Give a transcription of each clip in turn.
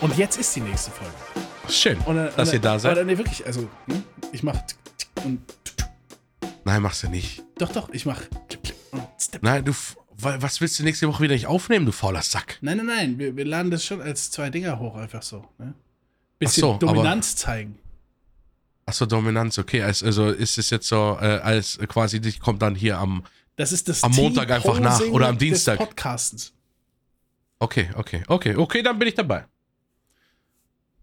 Und jetzt ist die nächste Folge. Schön, Und dann, dass und ihr da seid. aber Nee, wirklich, also hm, ich mach und Nein, machst du nicht. doch, doch, ich mach. Nein, du. Was willst du nächste Woche wieder nicht aufnehmen, du fauler Sack? Nein, nein, nein, wir, wir laden das schon als zwei Dinger hoch, einfach so. Ne? Bisschen so, aber- Dominanz zeigen. Achso, Dominanz, okay. Also, ist es jetzt so, äh, als quasi, die kommt dann hier am. Das ist das Am Montag einfach nach oder am des Dienstag. Podcastens. Okay, okay, okay, okay, dann bin ich dabei.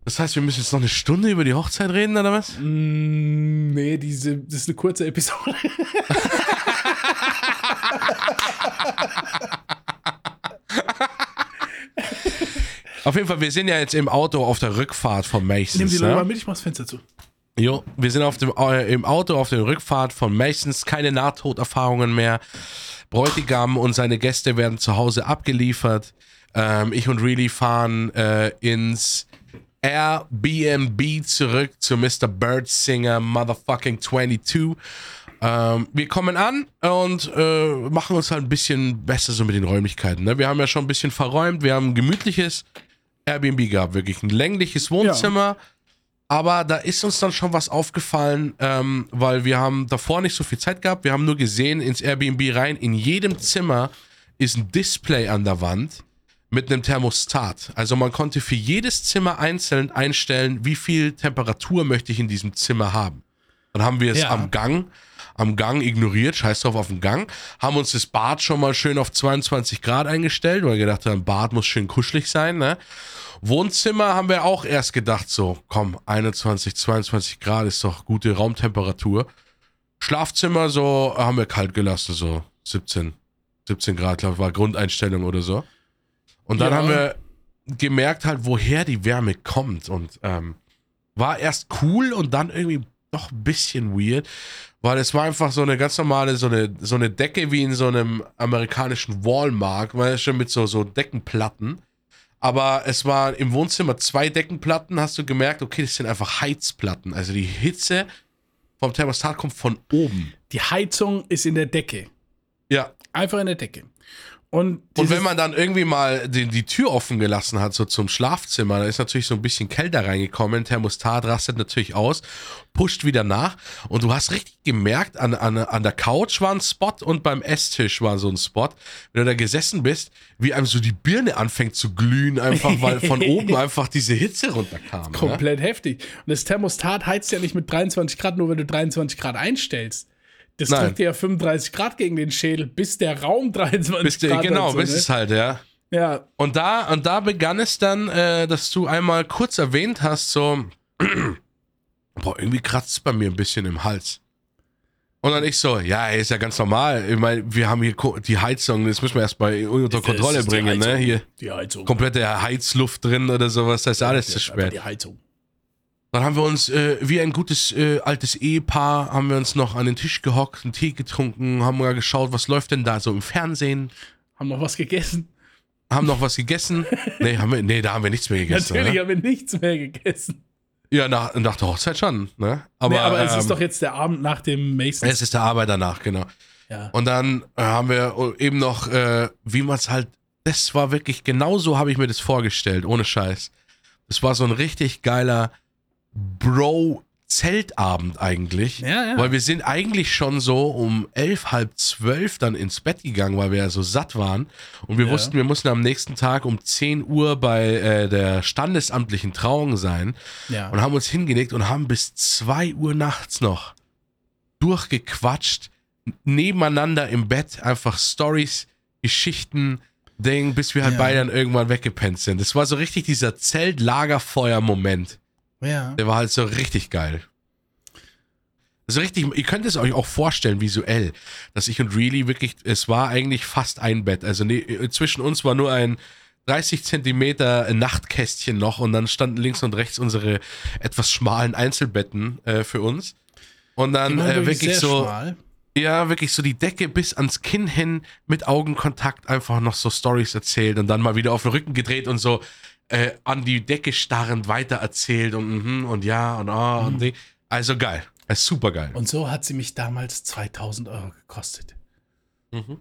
Das heißt, wir müssen jetzt noch eine Stunde über die Hochzeit reden, oder was? Mm, nee, diese, das ist eine kurze Episode. Auf jeden Fall, wir sind ja jetzt im Auto auf der Rückfahrt von Masons. Die Leute ne? mal mit, ich mach's Fenster zu. Jo, wir sind auf dem, äh, im Auto auf der Rückfahrt von Masons, keine Nahtoderfahrungen mehr. Bräutigam und seine Gäste werden zu Hause abgeliefert. Ähm, ich und Reilly fahren äh, ins Airbnb zurück zu Mr. Birdsinger Motherfucking 22. Ähm, wir kommen an und äh, machen uns halt ein bisschen besser so mit den Räumlichkeiten. Ne? Wir haben ja schon ein bisschen verräumt, wir haben ein gemütliches Airbnb gehabt, wirklich ein längliches Wohnzimmer. Aber da ist uns dann schon was aufgefallen, ähm, weil wir haben davor nicht so viel Zeit gehabt. Wir haben nur gesehen ins Airbnb rein. In jedem Zimmer ist ein Display an der Wand mit einem Thermostat. Also man konnte für jedes Zimmer einzeln einstellen, wie viel Temperatur möchte ich in diesem Zimmer haben. Dann haben wir es Ja. am Gang, am Gang ignoriert, scheiß drauf auf den Gang, haben uns das Bad schon mal schön auf 22 Grad eingestellt, weil wir gedacht haben, Bad muss schön kuschelig sein, ne? Wohnzimmer haben wir auch erst gedacht, so, komm, 21, 22 Grad ist doch gute Raumtemperatur. Schlafzimmer so haben wir kalt gelassen, so 17, 17 Grad, glaube ich, war Grundeinstellung oder so. Und dann Ja. haben wir gemerkt halt, woher die Wärme kommt und ähm, war erst cool und dann irgendwie doch ein bisschen weird, weil es war einfach so eine ganz normale, so eine, so eine Decke wie in so einem amerikanischen Walmart, weil schon mit so, so Deckenplatten. Aber es war im Wohnzimmer zwei Deckenplatten, hast du gemerkt, okay, das sind einfach Heizplatten. Also die Hitze vom Thermostat kommt von oben. Die Heizung ist in der Decke. Ja. Einfach in der Decke. Und, Und wenn man dann irgendwie mal die, die Tür offen gelassen hat, so zum Schlafzimmer, da ist natürlich so ein bisschen kälter reingekommen, Thermostat rastet natürlich aus, pusht wieder nach und du hast richtig gemerkt, an, an, an der Couch war ein Spot und beim Esstisch war so ein Spot, wenn du da gesessen bist, wie einem so die Birne anfängt zu glühen, einfach weil von oben einfach diese Hitze runterkam. Ne? komplett heftig. Und das Thermostat heizt ja nicht mit 23 Grad, nur wenn du 23 Grad einstellst. Das Nein. dir ja 35 Grad gegen den Schädel, bis der Raum 23 Bis, Grad genau, hat, so, bis ne? es halt, ja. Ja, Und da, und da begann es dann, äh, dass du einmal kurz erwähnt hast, so, boah, irgendwie kratzt es bei mir ein bisschen im Hals. Und dann ich so, ja, ey, ist ja ganz normal. Ich meine, wir haben hier die Heizung, das müssen wir erst mal unter Kontrolle bringen, ne? Hier die Heizung. komplette Heizluft drin oder sowas, das ist alles zu spät. Die Heizung. Dann haben wir uns, äh, wie ein gutes äh, altes Ehepaar, haben wir uns noch an den Tisch gehockt, einen Tee getrunken, haben mal geschaut, was läuft denn da so im Fernsehen, Haben noch was gegessen? haben noch was gegessen. nee, haben wir, nee, da haben wir nichts mehr gegessen. Natürlich ne? haben wir nichts mehr gegessen. Ja, nach, nach der Hochzeit schon, ne? Aber, nee, aber es ähm, ist doch jetzt der Abend nach dem Mason. es ist der Arbeit danach, genau. Ja. Und dann äh, haben wir eben noch, äh, wie man es halt, das war wirklich, genau so habe ich mir das vorgestellt, ohne Scheiß. Das war so ein richtig geiler Bro-Zeltabend eigentlich. Ja, ja. Weil wir sind eigentlich schon so um elf, halb zwölf dann ins Bett gegangen, weil wir ja so satt waren. Und wir Ja. wussten, wir mussten am nächsten Tag um 10 Uhr bei äh, der standesamtlichen Trauung sein ja. und haben uns hingelegt und haben bis 2 Uhr nachts noch durchgequatscht, nebeneinander im Bett, einfach Stories, Geschichten, Ding, bis wir halt beide dann irgendwann weggepennt sind. Das war so richtig dieser Zelt-Lagerfeuer-Moment. Ja. Der war halt so richtig geil. Also richtig, ihr könnt es euch auch vorstellen, visuell, dass ich und Really wirklich, es war eigentlich fast ein Bett. Also ne, zwischen uns war nur ein 30 Zentimeter Nachtkästchen noch und dann standen links und rechts unsere etwas schmalen Einzelbetten äh, für uns. Und dann äh, wirklich so, schmal. ja, wirklich so die Decke bis ans Kinn hin mit Augenkontakt einfach noch so Stories erzählt und dann mal wieder auf den Rücken gedreht und so äh, an die Decke starrend weiter erzählt und mhm und ja und oh und die. Also geil. Ist super geil. Und so hat sie mich damals 2000 Euro gekostet. Mhm.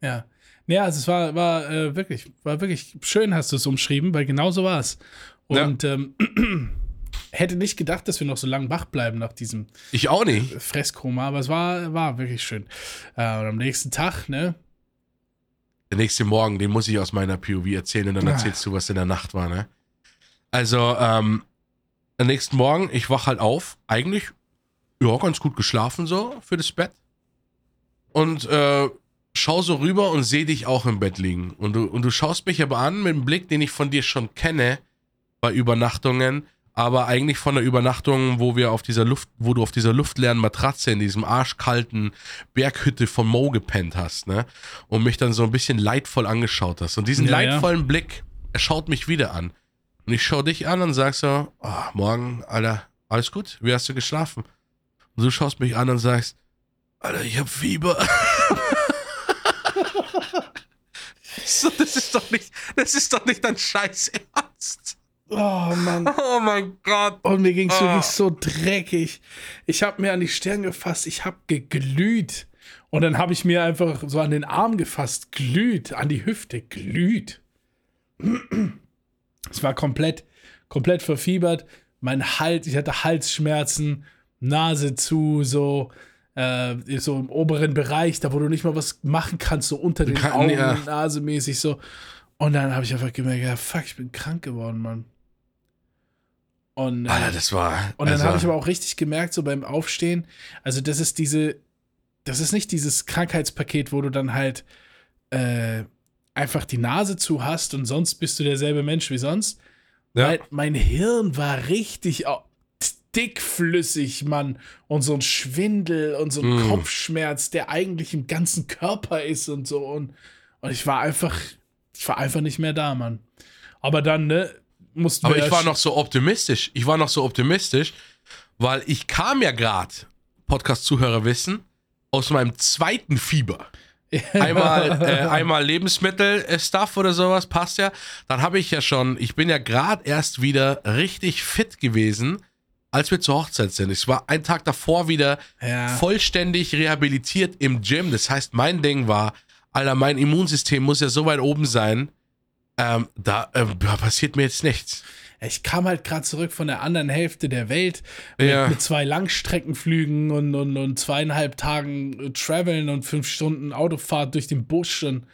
Ja. Ja, also es war, war äh, wirklich, war wirklich schön, hast du es umschrieben, weil genau so war es. Und ja. ähm, hätte nicht gedacht, dass wir noch so lange wach bleiben nach diesem ich auch nicht. Fresskoma, aber es war, war wirklich schön. Äh, und am nächsten Tag, ne? Der nächste Morgen, den muss ich aus meiner POV erzählen und dann erzählst du, was in der Nacht war, ne? Also, ähm, am nächsten Morgen, ich wach halt auf, eigentlich, ja, ganz gut geschlafen so für das Bett. Und äh, schau so rüber und sehe dich auch im Bett liegen. Und du, und du schaust mich aber an mit einem Blick, den ich von dir schon kenne bei Übernachtungen, aber eigentlich von der Übernachtung, wo wir auf dieser Luft, wo du auf dieser luftleeren Matratze in diesem arschkalten Berghütte von Mo gepennt hast, ne? Und mich dann so ein bisschen leidvoll angeschaut hast. Und diesen ja, leidvollen ja. Blick, er schaut mich wieder an. Und ich schau dich an und sag so, oh, morgen, Alter, alles gut? Wie hast du geschlafen? Und du schaust mich an und sagst, Alter, ich hab Fieber. so, das ist doch nicht, das ist doch nicht dein Scheiß Ernst. Oh Mann. Oh mein Gott. Und mir ging es oh. wirklich so dreckig. Ich habe mir an die Stirn gefasst, ich habe geglüht. Und dann habe ich mir einfach so an den Arm gefasst, glüht, an die Hüfte, glüht. Es war komplett, komplett verfiebert. Mein Hals, ich hatte Halsschmerzen, Nase zu, so, äh, so im oberen Bereich, da wo du nicht mal was machen kannst, so unter den Kann, Augen, ja. Nase mäßig so. Und dann habe ich einfach gemerkt, ja, fuck, ich bin krank geworden, Mann. Und, äh, Alter, das war. Und dann also, habe ich aber auch richtig gemerkt, so beim Aufstehen, also das ist diese, das ist nicht dieses Krankheitspaket, wo du dann halt äh, einfach die Nase zu hast und sonst bist du derselbe Mensch wie sonst. Ja. Mein, mein Hirn war richtig dickflüssig, Mann. Und so ein Schwindel und so ein mm. Kopfschmerz, der eigentlich im ganzen Körper ist und so. Und, und ich war einfach, ich war einfach nicht mehr da, Mann. Aber dann, ne, mussten Aber ich war noch so optimistisch. Ich war noch so optimistisch, weil ich kam ja gerade, Podcast-Zuhörer wissen, aus meinem zweiten Fieber. einmal, äh, einmal Lebensmittel-Stuff oder sowas, passt ja. Dann habe ich ja schon, ich bin ja gerade erst wieder richtig fit gewesen, als wir zur Hochzeit sind. Ich war einen Tag davor wieder ja. vollständig rehabilitiert im Gym. Das heißt, mein Ding war, Alter, mein Immunsystem muss ja so weit oben sein, ähm, da äh, passiert mir jetzt nichts. Ich kam halt gerade zurück von der anderen Hälfte der Welt mit, ja. mit zwei Langstreckenflügen und, und, und zweieinhalb Tagen äh, Traveln und fünf Stunden Autofahrt durch den Busch und,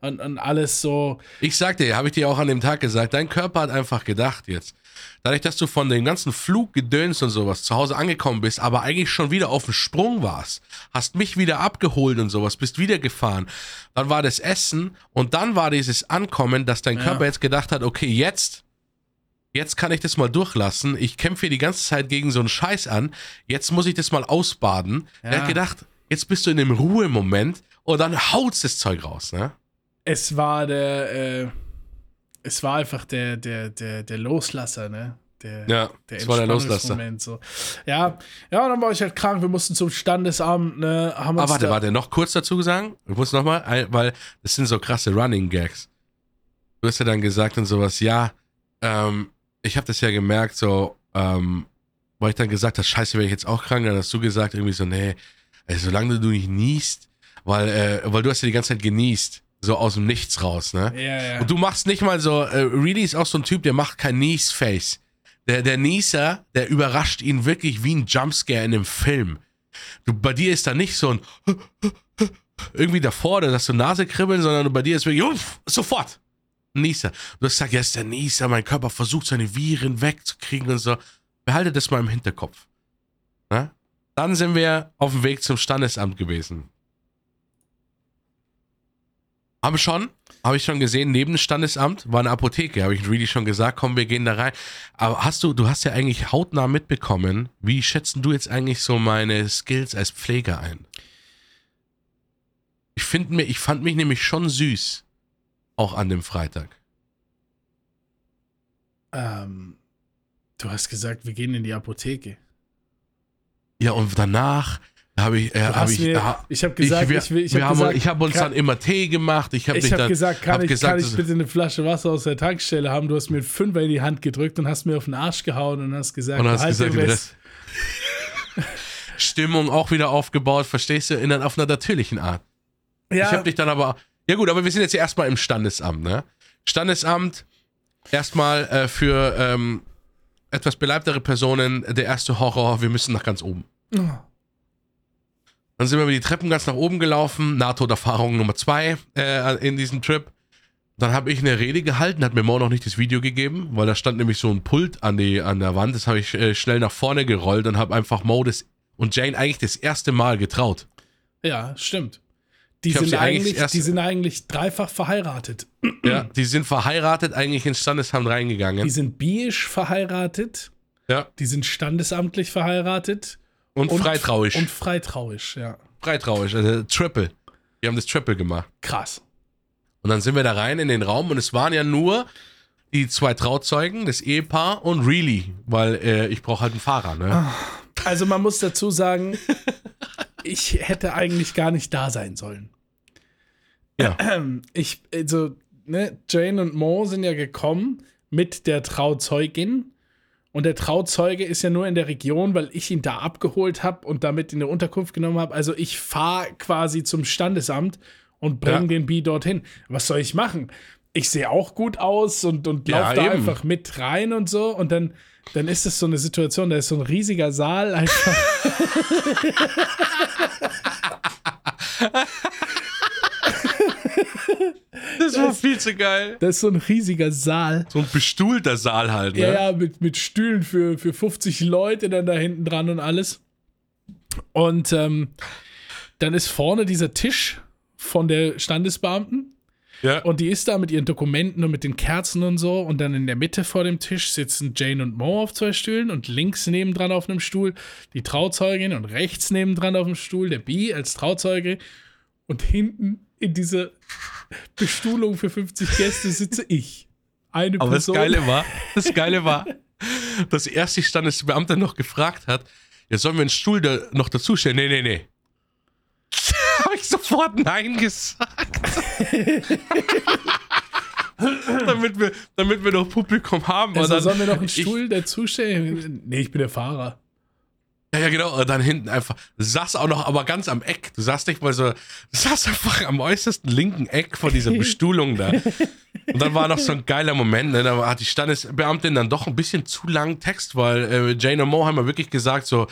und, und alles so. Ich sag dir, habe ich dir auch an dem Tag gesagt, dein Körper hat einfach gedacht jetzt. Dadurch, dass du von dem ganzen Fluggedöns und sowas zu Hause angekommen bist, aber eigentlich schon wieder auf dem Sprung warst, hast mich wieder abgeholt und sowas, bist wieder gefahren. Dann war das Essen und dann war dieses Ankommen, dass dein Körper ja. jetzt gedacht hat, okay, jetzt jetzt kann ich das mal durchlassen. Ich kämpfe hier die ganze Zeit gegen so einen Scheiß an. Jetzt muss ich das mal ausbaden. Ja. Er hat gedacht, jetzt bist du in einem Ruhemoment und dann haut's das Zeug raus, ne? Es war der, äh, es war einfach der, der, der, der Loslasser, ne? Der, ja, der war der Loslasser. So. Ja, ja, und dann war ich halt krank. Wir mussten zum Standesamt, ne? Haben Aber warte, da warte, noch kurz dazu sagen. Ich muss nochmal, weil das sind so krasse Running Gags. Du hast ja dann gesagt und sowas, ja, ähm, ich habe das ja gemerkt, so, ähm, weil ich dann gesagt habe, scheiße, wäre ich jetzt auch krank, dann hast du gesagt, irgendwie so, nee, also, solange du nicht niest, weil, äh, weil du hast ja die ganze Zeit genießt, so aus dem Nichts raus, ne? Ja, ja. Und du machst nicht mal so, äh, Reedy ist auch so ein Typ, der macht kein Nies-Face. Der, der Nieser, der überrascht ihn wirklich wie ein Jumpscare in einem Film. Du, bei dir ist da nicht so ein irgendwie davor, dass du Nase kribbeln, sondern bei dir ist wirklich uff, sofort. Nieser. Du hast gesagt, ja, ist der Nieser, mein Körper versucht seine Viren wegzukriegen und so. Behalte das mal im Hinterkopf. Na? Dann sind wir auf dem Weg zum Standesamt gewesen. Haben schon, habe ich schon gesehen, neben dem Standesamt war eine Apotheke, habe ich really schon gesagt, komm, wir gehen da rein. Aber hast du, du hast ja eigentlich hautnah mitbekommen, wie schätzen du jetzt eigentlich so meine Skills als Pfleger ein? Ich finde mir, ich fand mich nämlich schon süß auch an dem Freitag? Ähm, du hast gesagt, wir gehen in die Apotheke. Ja, und danach habe ich, äh, hab ich, mir, ich habe gesagt, ich, wir, ich, ich habe hab hab uns kann, dann immer Tee gemacht. Ich habe hab gesagt, kann, hab ich, gesagt, kann ich bitte eine Flasche Wasser aus der Tankstelle haben? Du hast mir einen Fünfer in die Hand gedrückt und hast mir auf den Arsch gehauen und hast gesagt, und hast gesagt, das Stimmung auch wieder aufgebaut, verstehst du, in, auf einer natürlichen Art. Ja. Ich habe dich dann aber, Ja gut, aber wir sind jetzt ja erstmal im Standesamt, ne? Standesamt, erstmal äh, für ähm, etwas beleibtere Personen, der erste Horror, wir müssen nach ganz oben. Dann sind wir über die Treppen ganz nach oben gelaufen, Nahtoderfahrung Nummer zwei äh, in diesem Trip. Dann habe ich eine Rede gehalten, hat mir Mo noch nicht das Video gegeben, weil da stand nämlich so ein Pult an, die, an der Wand. Das habe ich äh, schnell nach vorne gerollt und habe einfach Mo und Jane eigentlich das erste Mal getraut. Ja, stimmt. Die hab sind, eigentlich die sind eigentlich dreifach verheiratet. Ja, die sind verheiratet eigentlich ins Standesamt reingegangen. Die sind biisch verheiratet, ja, die sind standesamtlich verheiratet und, freitrauisch. Und freitrauisch, ja. freitrauisch, also Triple. Die haben das Triple gemacht. Krass. Und dann sind wir da rein in den Raum und es waren ja nur die zwei Trauzeugen, das Ehepaar und Really, weil äh, ich brauche halt einen Fahrer, ne? Also man muss dazu sagen, ich hätte eigentlich gar nicht da sein sollen. Ja. Ich, also, ne, Jane und Mo sind ja gekommen mit der Trauzeugin. Und der Trauzeuge ist ja nur in der Region, weil ich ihn da abgeholt habe und damit in der Unterkunft genommen habe. Also ich fahre quasi zum Standesamt und bringe Ja. den Bi dorthin. Was soll ich machen? Ich sehe auch gut aus und, und Ja, laufe da eben. einfach mit rein und so. Und dann, dann ist es so eine Situation, da ist so ein riesiger Saal einfach. Das war viel zu geil. Da ist so ein riesiger Saal. So ein bestuhlter Saal halt, ne? Ja, ja, mit, mit Stühlen für, für 50 Leute dann da hinten dran und alles. Und ähm, dann ist vorne dieser Tisch von der Standesbeamten Ja. und die ist da mit ihren Dokumenten und mit den Kerzen und so. Und dann in der Mitte vor dem Tisch sitzen Jane und Mo auf zwei Stühlen und links nebendran auf einem Stuhl die Trauzeugin und rechts nebendran auf dem Stuhl der Bi als Trauzeuge. Und hinten in dieser Bestuhlung für 50 Gäste sitze ich. Eine Aber das Person. Geile war, das Geile war, dass erst die Standesbeamte noch gefragt hat, ja, sollen wir einen Stuhl da noch dazustellen? Nee, nee, nee. Habe ich sofort Nein gesagt. damit, wir, damit wir noch Publikum haben. Also dann- sollen wir noch einen ich- Stuhl dazustellen? Nee, ich bin der Fahrer. Ja, ja, genau. Und dann hinten einfach, du saß auch noch, aber ganz am Eck. Du saßt nicht mal so, du saß einfach am äußersten linken Eck von dieser Bestuhlung da. Und dann war noch so ein geiler Moment, ne? Da hat die Standesbeamtin dann doch ein bisschen zu langen Text, weil äh, Jane und Mo haben ja wirklich gesagt, so,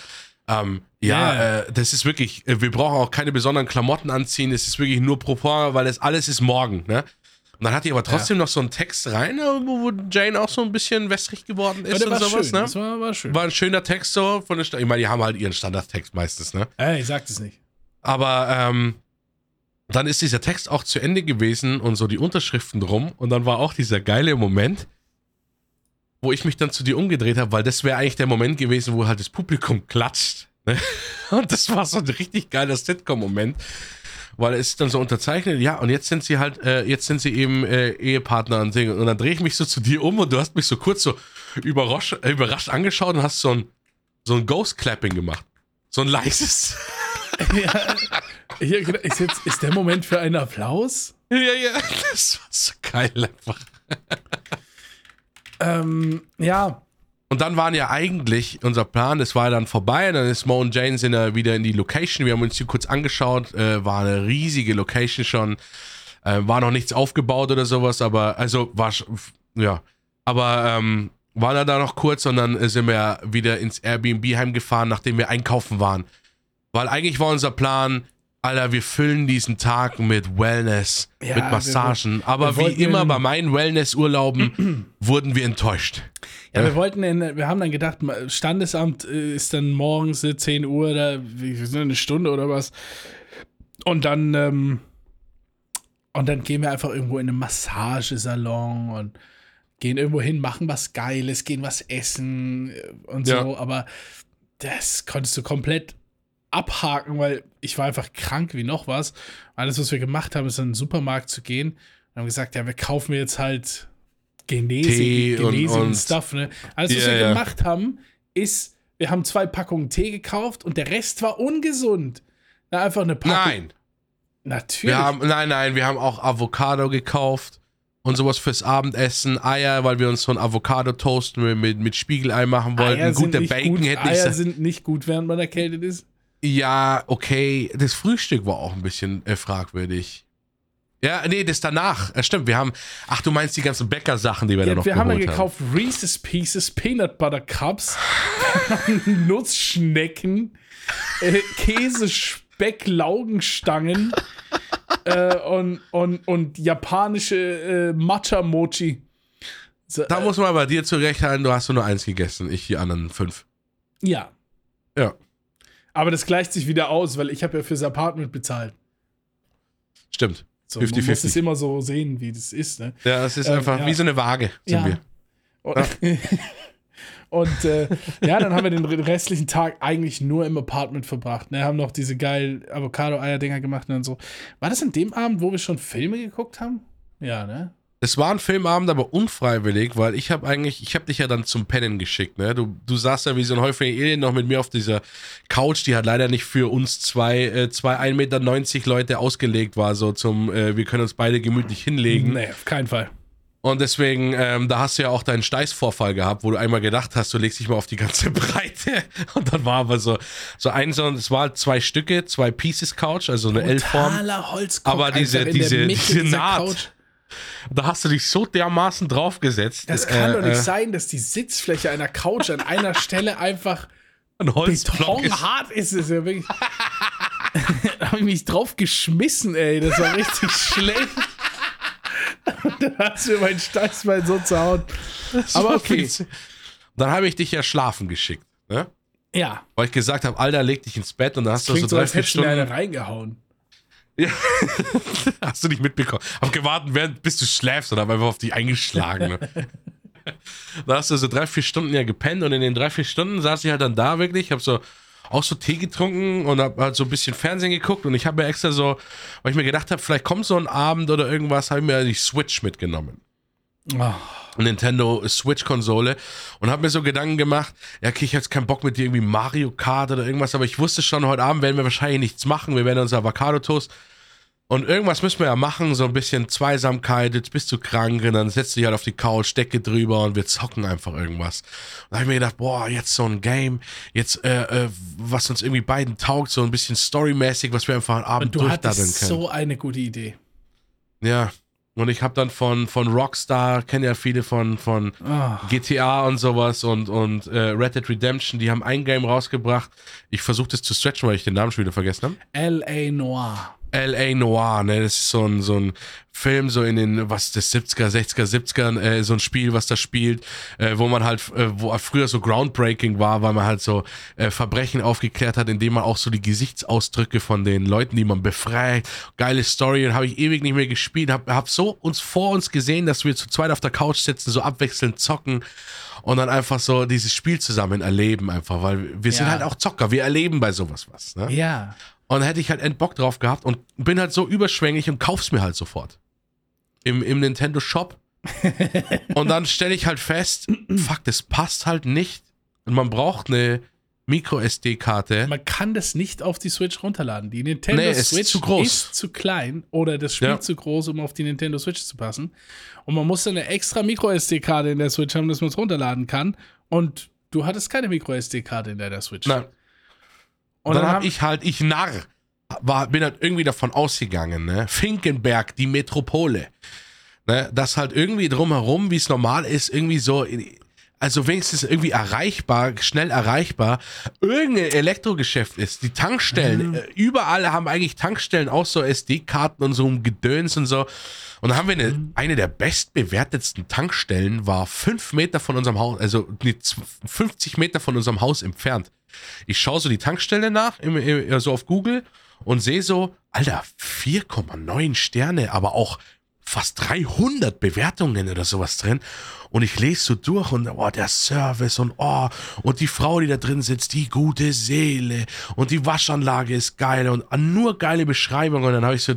ähm, ja, Ja. Äh, das ist wirklich, äh, wir brauchen auch keine besonderen Klamotten anziehen, es ist wirklich nur pro forma, weil das alles ist morgen, ne? Und dann hat die aber trotzdem noch so einen Text rein, äh, wo, Jane auch so ein bisschen wässrig geworden ist und sowas, schön. ne? Das war, war schön. War ein schöner Text so von der Stadt. Ich meine, die haben halt ihren Standardtext meistens, ne? Ey, ich sag das nicht. Aber ähm, dann ist dieser Text auch zu Ende gewesen und so die Unterschriften drum. Und dann war auch dieser geile Moment, wo ich mich dann zu dir umgedreht habe, weil das wäre eigentlich der Moment gewesen, wo halt das Publikum klatscht. Ne? Und das war so ein richtig geiler Sitcom-Moment. Weil es ist dann so unterzeichnet, ja, und jetzt sind sie halt, äh, jetzt sind sie eben äh, Ehepartner und Dinge. Und dann drehe ich mich so zu dir um und du hast mich so kurz so überrasch, äh, überrascht angeschaut und hast so ein, so ein Ghost-Clapping gemacht. So ein leises. ja, hab gedacht, ist, jetzt, ist der Moment für einen Applaus? Ja, ja, das war so geil einfach. Ähm, ja, Und dann waren ja eigentlich unser Plan, das war ja dann vorbei, dann ist Mo und Jane sind ja wieder in die Location, wir haben uns die kurz angeschaut, äh, war eine riesige Location schon, äh, war noch nichts aufgebaut oder sowas, aber, also war, ja, aber ähm, waren da da noch kurz und dann äh, sind wir wieder ins Airbnb heimgefahren, nachdem wir einkaufen waren. Weil eigentlich war unser Plan, Alter, wir füllen diesen Tag mit Wellness, Ja, mit wir Massagen. wir Aber wie wollten immer bei meinen Wellness-Urlauben wurden wir enttäuscht. ja, wir wollten, in, wir haben dann gedacht, Standesamt äh, ist dann morgens äh, 10 Uhr, da, wir sind eine Stunde oder was. Und dann, ähm, und dann gehen wir einfach irgendwo in einen Massagesalon und gehen irgendwo hin, machen was Geiles, gehen was essen äh, und so, Ja. aber das konntest du komplett abhaken, weil ich war einfach krank wie noch was. Alles, was wir gemacht haben, ist in den Supermarkt zu gehen und haben gesagt, ja, wir kaufen jetzt halt Genese, Tee Genese und, und- Stuff, ne? Alles, was Ja, wir ja. gemacht haben, ist, wir haben zwei Packungen Tee gekauft und der Rest war ungesund. Na, einfach eine Packung. Nein. Natürlich. Wir haben, nein, nein, wir haben auch Avocado gekauft und sowas fürs Abendessen, Eier, weil wir uns so ein Avocado-Toast mit, mit, mit Spiegelei machen wollten. Eier Gut, der Bacon gut, hätte nicht. Eier sind nicht gut, während man erkältet ist. Ja, okay. Das Frühstück war auch ein bisschen äh, fragwürdig. Ja, nee, das danach. Ja, stimmt, wir haben. Ach, du meinst die ganzen Bäcker-Sachen, die wir Ja, da noch wir haben ja geholt gekauft Reese's Pieces, Peanut Butter Cups, Nussschnecken, äh, Käse, Speck, Laugenstangen äh, und, und, und japanische äh, Matcha-Mochi. So, Da äh, muss man bei dir zurechthalten, du hast nur eins gegessen, ich die anderen fünf. ja, Ja, aber das gleicht sich wieder aus, weil ich habe ja fürs Apartment bezahlt. stimmt. So, man 50-50. muss es immer so sehen, wie das ist. Ne? Ja, es ist Ähm, einfach ja. wie so eine Waage, sind Ja. wir. Und, und äh, ja, dann haben wir den restlichen Tag eigentlich nur im Apartment verbracht. Ne? Haben noch diese geilen Avocado-Eier-Dinger gemacht und so. War das an dem Abend, wo wir schon Filme geguckt haben? Ja, ne? Es war ein Filmabend, aber unfreiwillig, weil ich habe eigentlich, ich habe dich ja dann zum Pennen geschickt, ne? Du, du saßt ja wie so ein Häufchen Alien noch mit mir auf dieser Couch, die halt leider nicht für uns zwei, äh, zwei 1,90 Meter Leute ausgelegt war, so zum, äh, wir können uns beide gemütlich hinlegen. Nee, auf keinen Fall. Und deswegen, ähm, da hast du ja auch deinen Steißvorfall gehabt, wo du einmal gedacht hast, du legst dich mal auf die ganze Breite. Und dann war aber so, so ein, so, es war zwei Stücke, zwei Pieces Couch, also eine L-Form. Aber diese- diese- diese Naht. Couch. Da hast du dich so dermaßen draufgesetzt. Das kann äh, doch nicht äh, sein, dass die Sitzfläche einer Couch an einer Stelle einfach Ein Holzblock ist. betonhart ist. Das ist ja wirklich. da habe ich mich drauf geschmissen, ey. Das war richtig schlecht. Und dann hast du mir meinen Steißbein so zerhauen. Aber okay. Dann habe ich dich ja schlafen geschickt, ne? Ja. Weil ich gesagt habe, Alter, leg dich ins Bett und dann hast du so so, drei, als vier mir eine Stunden. Reingehauen. Hast du nicht mitbekommen. Hab gewartet, während, bis du schläfst und hab einfach auf dich eingeschlagen. Ne? da hast du so drei, vier Stunden ja gepennt und in den drei, vier Stunden saß ich halt dann da wirklich, hab so auch so Tee getrunken und hab halt so ein bisschen Fernsehen geguckt und ich habe mir extra so, weil ich mir gedacht habe, vielleicht kommt so ein Abend oder irgendwas, habe ich mir die Switch mitgenommen. Oh, Nintendo Switch-Konsole und habe mir so Gedanken gemacht, ja, okay, ich habe jetzt keinen Bock mit dir irgendwie Mario Kart oder irgendwas, aber ich wusste schon, heute Abend werden wir wahrscheinlich nichts machen, wir werden uns Avocado-Toast und irgendwas müssen wir ja machen, so ein bisschen Zweisamkeit, jetzt bist du krank und dann setzt du dich halt auf die Couch, Decke drüber und wir zocken einfach irgendwas. Und da habe ich mir gedacht, boah, jetzt so ein Game, jetzt, äh, äh, was uns irgendwie beiden taugt, so ein bisschen storymäßig, was wir einfach am Abend und du durchdaddeln hattest können. so eine gute Idee. Ja. Und ich habe dann von, von Rockstar, kenne ja viele von, von Ah. GTA und sowas und, und äh, Red Dead Redemption, die haben ein Game rausgebracht. Ich versuche das zu stretchen, weil ich den Namen schon wieder vergessen habe. L.A. Noir. L.A. Noir, ne? Das ist so ein, so ein Film, so in den, was, das 70er, 60er, 70ern, äh, so ein Spiel, was da spielt, äh, wo man halt, äh, wo früher so groundbreaking war, weil man halt so äh, Verbrechen aufgeklärt hat, indem man auch so die Gesichtsausdrücke von den Leuten, die man befreit, geile Story, und habe ich ewig nicht mehr gespielt, hab, hab so uns vor uns gesehen, dass wir zu zweit auf der Couch sitzen, so abwechselnd zocken und dann einfach so dieses Spiel zusammen erleben, einfach, weil wir sind Ja. halt auch Zocker, wir erleben bei sowas was, ne? Ja. Und dann hätte ich halt end Bock drauf gehabt und bin halt so überschwänglich und kauf's mir halt sofort. Im, im Nintendo Shop. und dann stelle ich halt fest, fuck, das passt halt nicht. Und man braucht eine Micro-SD-Karte. Man kann das nicht auf die Switch runterladen. Die Nintendo Nee, es ist Switch zu groß. ist zu klein oder das Spiel Ja. zu groß, um auf die Nintendo Switch zu passen. Und man muss dann eine extra Micro-SD-Karte in der Switch haben, dass man es runterladen kann. Und du hattest keine Micro-SD-Karte in deiner Switch. Nein. Und dann, dann hab haben- ich halt, ich Narr, war, bin halt irgendwie davon ausgegangen, ne? Finkenberg, die Metropole. Ne? Das halt irgendwie drumherum, wie es normal ist, irgendwie so, also wenigstens irgendwie erreichbar, schnell erreichbar, irgendein Elektrogeschäft ist. Die Tankstellen, äh, überall haben eigentlich Tankstellen auch so SD-Karten und so ein Gedöns und so. Und dann haben wir eine, eine der bestbewertetsten Tankstellen, war fünf Meter von unserem Haus, also nee, z- 50 Meter von unserem Haus entfernt. Ich schaue so die Tankstelle nach, im, im, so auf Google und sehe so, Alter, 4,9 Sterne, aber auch fast 300 Bewertungen oder sowas drin. Und ich lese so durch und oh, der Service und oh, und die Frau, die da drin sitzt, die gute Seele und die Waschanlage ist geil und nur geile Beschreibungen. Und dann habe ich so,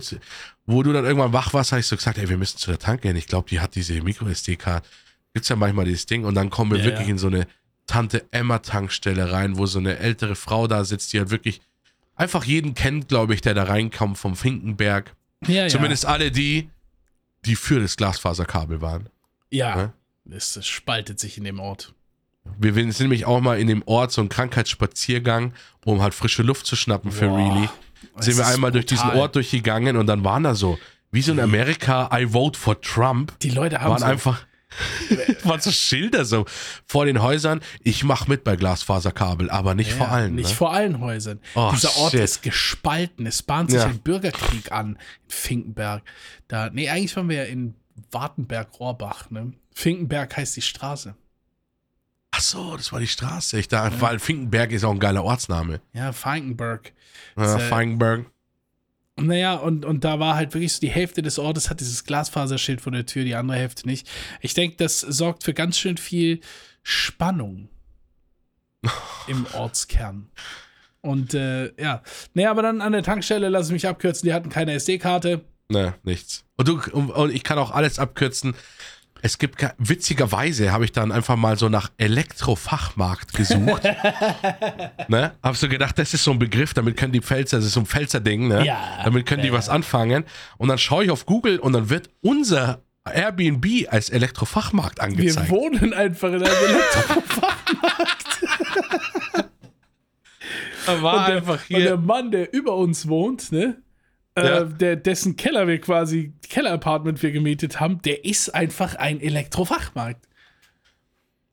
wo du dann irgendwann wach warst, habe ich so gesagt, ey, wir müssen zu der Tank gehen. Ich glaube, die hat diese Micro-SD-Card. Gibt's ja manchmal dieses Ding und dann kommen wir Ja, wirklich ja. in so eine Tante Emma Tankstelle rein, wo so eine ältere Frau da sitzt, die halt wirklich einfach jeden kennt, glaube ich, der da reinkommt vom Finkenberg. ja. Zumindest alle die, die für das Glasfaserkabel waren. Ja. Ne? Es, spaltet sich in dem Ort. Wir sind nämlich auch mal in dem Ort so einen Krankheitsspaziergang, um halt frische Luft zu schnappen für Boah, Really. Sind wir einmal durch diesen brutal. Ort durchgegangen und dann waren da so wie so in Amerika, I vote for Trump. Die Leute haben waren so, einfach waren so Schilder so vor den Häusern. Ich mach mit bei Glasfaserkabel, aber nicht Ja, vor allen. Nicht ne? vor allen Häusern. Oh, Dieser Ort shit. ist gespalten. Es bahnt sich Ja. ein Bürgerkrieg an in Finkenberg. Da, nee, eigentlich waren wir ja in Wartenberg-Rohrbach. Ne? Finkenberg heißt die Straße. Ach so, das war die Straße. Ich dachte, weil Finkenberg ist auch ein geiler Ortsname. Ja, Finkenberg. Äh, äh, Feigenberg. Naja, und, und da war halt wirklich so, die Hälfte des Ortes hat dieses Glasfaserschild vor der Tür, die andere Hälfte nicht. Ich denke, das sorgt für ganz schön viel Spannung im Ortskern. Und äh, ja, naja, aber dann an der Tankstelle, lass ich mich abkürzen, die hatten keine SD-Karte. Ne, nichts. Und, du, und ich kann auch alles abkürzen. Es gibt, witzigerweise habe ich dann einfach mal so nach Elektrofachmarkt gesucht. ne? Hab so gedacht, das ist so ein Begriff, damit können die Pfälzer, das ist so ein Pfälzer-Ding, ne? Ja. Damit können die Ja, was ja. anfangen. Und dann schaue ich auf Google und dann wird unser Airbnb als Elektrofachmarkt Wir angezeigt. wohnen einfach in einem Elektrofachmarkt. Da war und, der, einfach und der hier. Mann, der über uns wohnt, ne? Ja. Äh, der, dessen Keller wir quasi, Keller-Apartment wir gemietet haben, der ist einfach ein Elektrofachmarkt.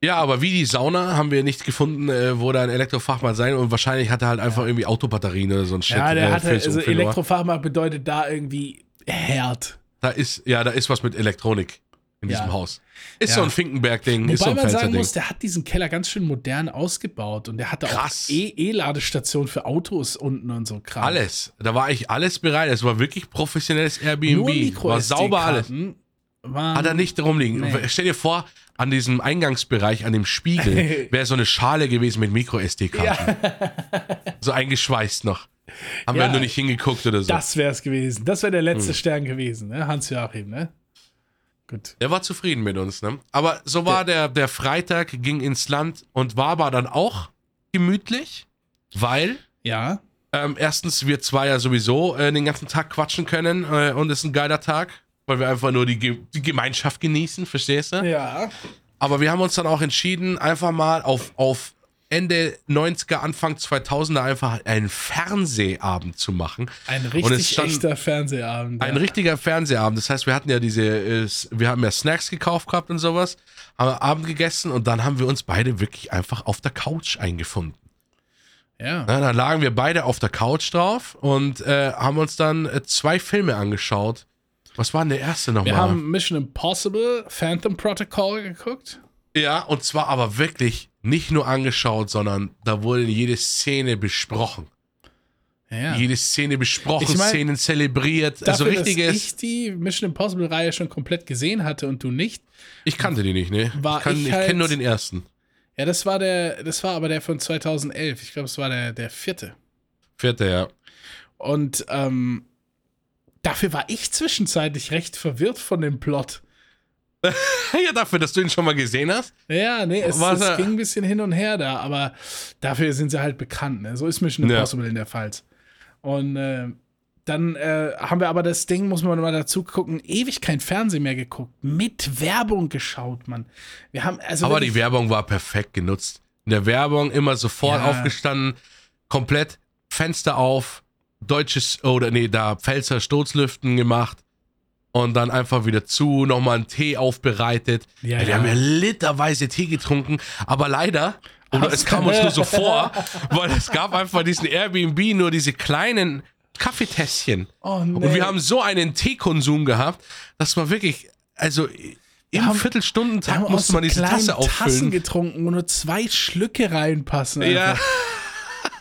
Ja, aber wie die Sauna haben wir nicht gefunden, äh, wo da ein Elektrofachmarkt sein und wahrscheinlich hat er halt einfach irgendwie Autobatterien oder so ein Shit. Ja, der äh, hatte, also? Elektrofachmarkt bedeutet da irgendwie Herd. Da ist, ja, da ist was mit Elektronik in Ja. diesem Haus. Ist Ja. so ein Finkenberg-Ding, ist so Wobei ein man sagen muss, der hat diesen Keller ganz schön modern ausgebaut und der hatte Krass. auch E- E-Ladestationen für Autos unten und so Kram. Alles. Da war ich alles bereit. Es war wirklich professionelles Airbnb. War sauber alles. Hat er nicht rumliegen. Nee. Stell dir vor, an diesem Eingangsbereich, an dem Spiegel, wäre so eine Schale gewesen mit Micro-SD-Karten. So eingeschweißt noch. Haben Ja. wir nur nicht hingeguckt oder so. Das wäre es gewesen. Das wäre der letzte Hm. Stern gewesen, ne? Hans-Joachim, ne? Gut. Der war zufrieden mit uns, ne? Aber so war der, der Freitag, ging ins Land und war aber dann auch gemütlich, weil Ja. ähm, erstens wir zwei ja sowieso äh, den ganzen Tag quatschen können äh, und es ist ein geiler Tag, weil wir einfach nur die, Ge die Gemeinschaft genießen, verstehst du? Ja. Aber wir haben uns dann auch entschieden, einfach mal auf, auf Ende 90er, Anfang 2000er einfach einen Fernsehabend zu machen. Ein richtig stand- echter Fernsehabend. Ein ja. richtiger Fernsehabend. Das heißt, wir hatten ja diese, äh, wir haben ja Snacks gekauft gehabt und sowas, haben Abend gegessen und dann haben wir uns beide wirklich einfach auf der Couch eingefunden. Ja. Ja, dann lagen wir beide auf der Couch drauf und äh, haben uns dann äh, zwei Filme angeschaut. Was war denn der erste nochmal? Wir haben Mission Impossible Phantom Protocol geguckt. ja, und zwar aber wirklich nicht nur angeschaut, sondern da wurde jede Szene besprochen. Ja. Jede Szene besprochen, Ich mein, Szenen zelebriert. also Dafür, dass richtiges. ich die Mission Impossible Reihe schon komplett gesehen hatte und du nicht. Ich kannte die nicht, ne? War ich kann, ich ich halt- kenne nur den ersten. Ja, das war der, das war aber der von 2011. Ich glaube, es war der, der vierte. Vierte, ja. Und ähm, dafür war ich zwischenzeitlich recht verwirrt von dem Plot. ja, dafür, dass du ihn schon mal gesehen hast. Ja, nee, es, es ging ein bisschen hin und her da, aber dafür sind sie halt bekannt. Ne? So ist Mission Ja. Impossible in der Pfalz. Und äh, dann äh, haben wir aber das Ding, muss man mal dazu gucken, ewig kein Fernsehen mehr geguckt. Mit Werbung geschaut, Mann. Wir haben also. Aber die Werbung war perfekt genutzt. In der Werbung immer sofort Ja. aufgestanden, komplett Fenster auf, deutsches, oder nee, da Pfälzer Sturzlüften gemacht und dann einfach wieder zu, nochmal einen Tee aufbereitet. Ja, Ey, wir ja. haben ja literweise Tee getrunken, aber leider, oder es kam uns nur so vor, weil es gab einfach diesen Airbnb nur diese kleinen Kaffeetässchen. Oh, nee. Und wir haben so einen Teekonsum gehabt, das war wirklich, also im haben- Viertelstundentakt musste man diese Tasse Tassen auffüllen. getrunken, wo nur zwei Schlücke reinpassen. Ja, Einfach.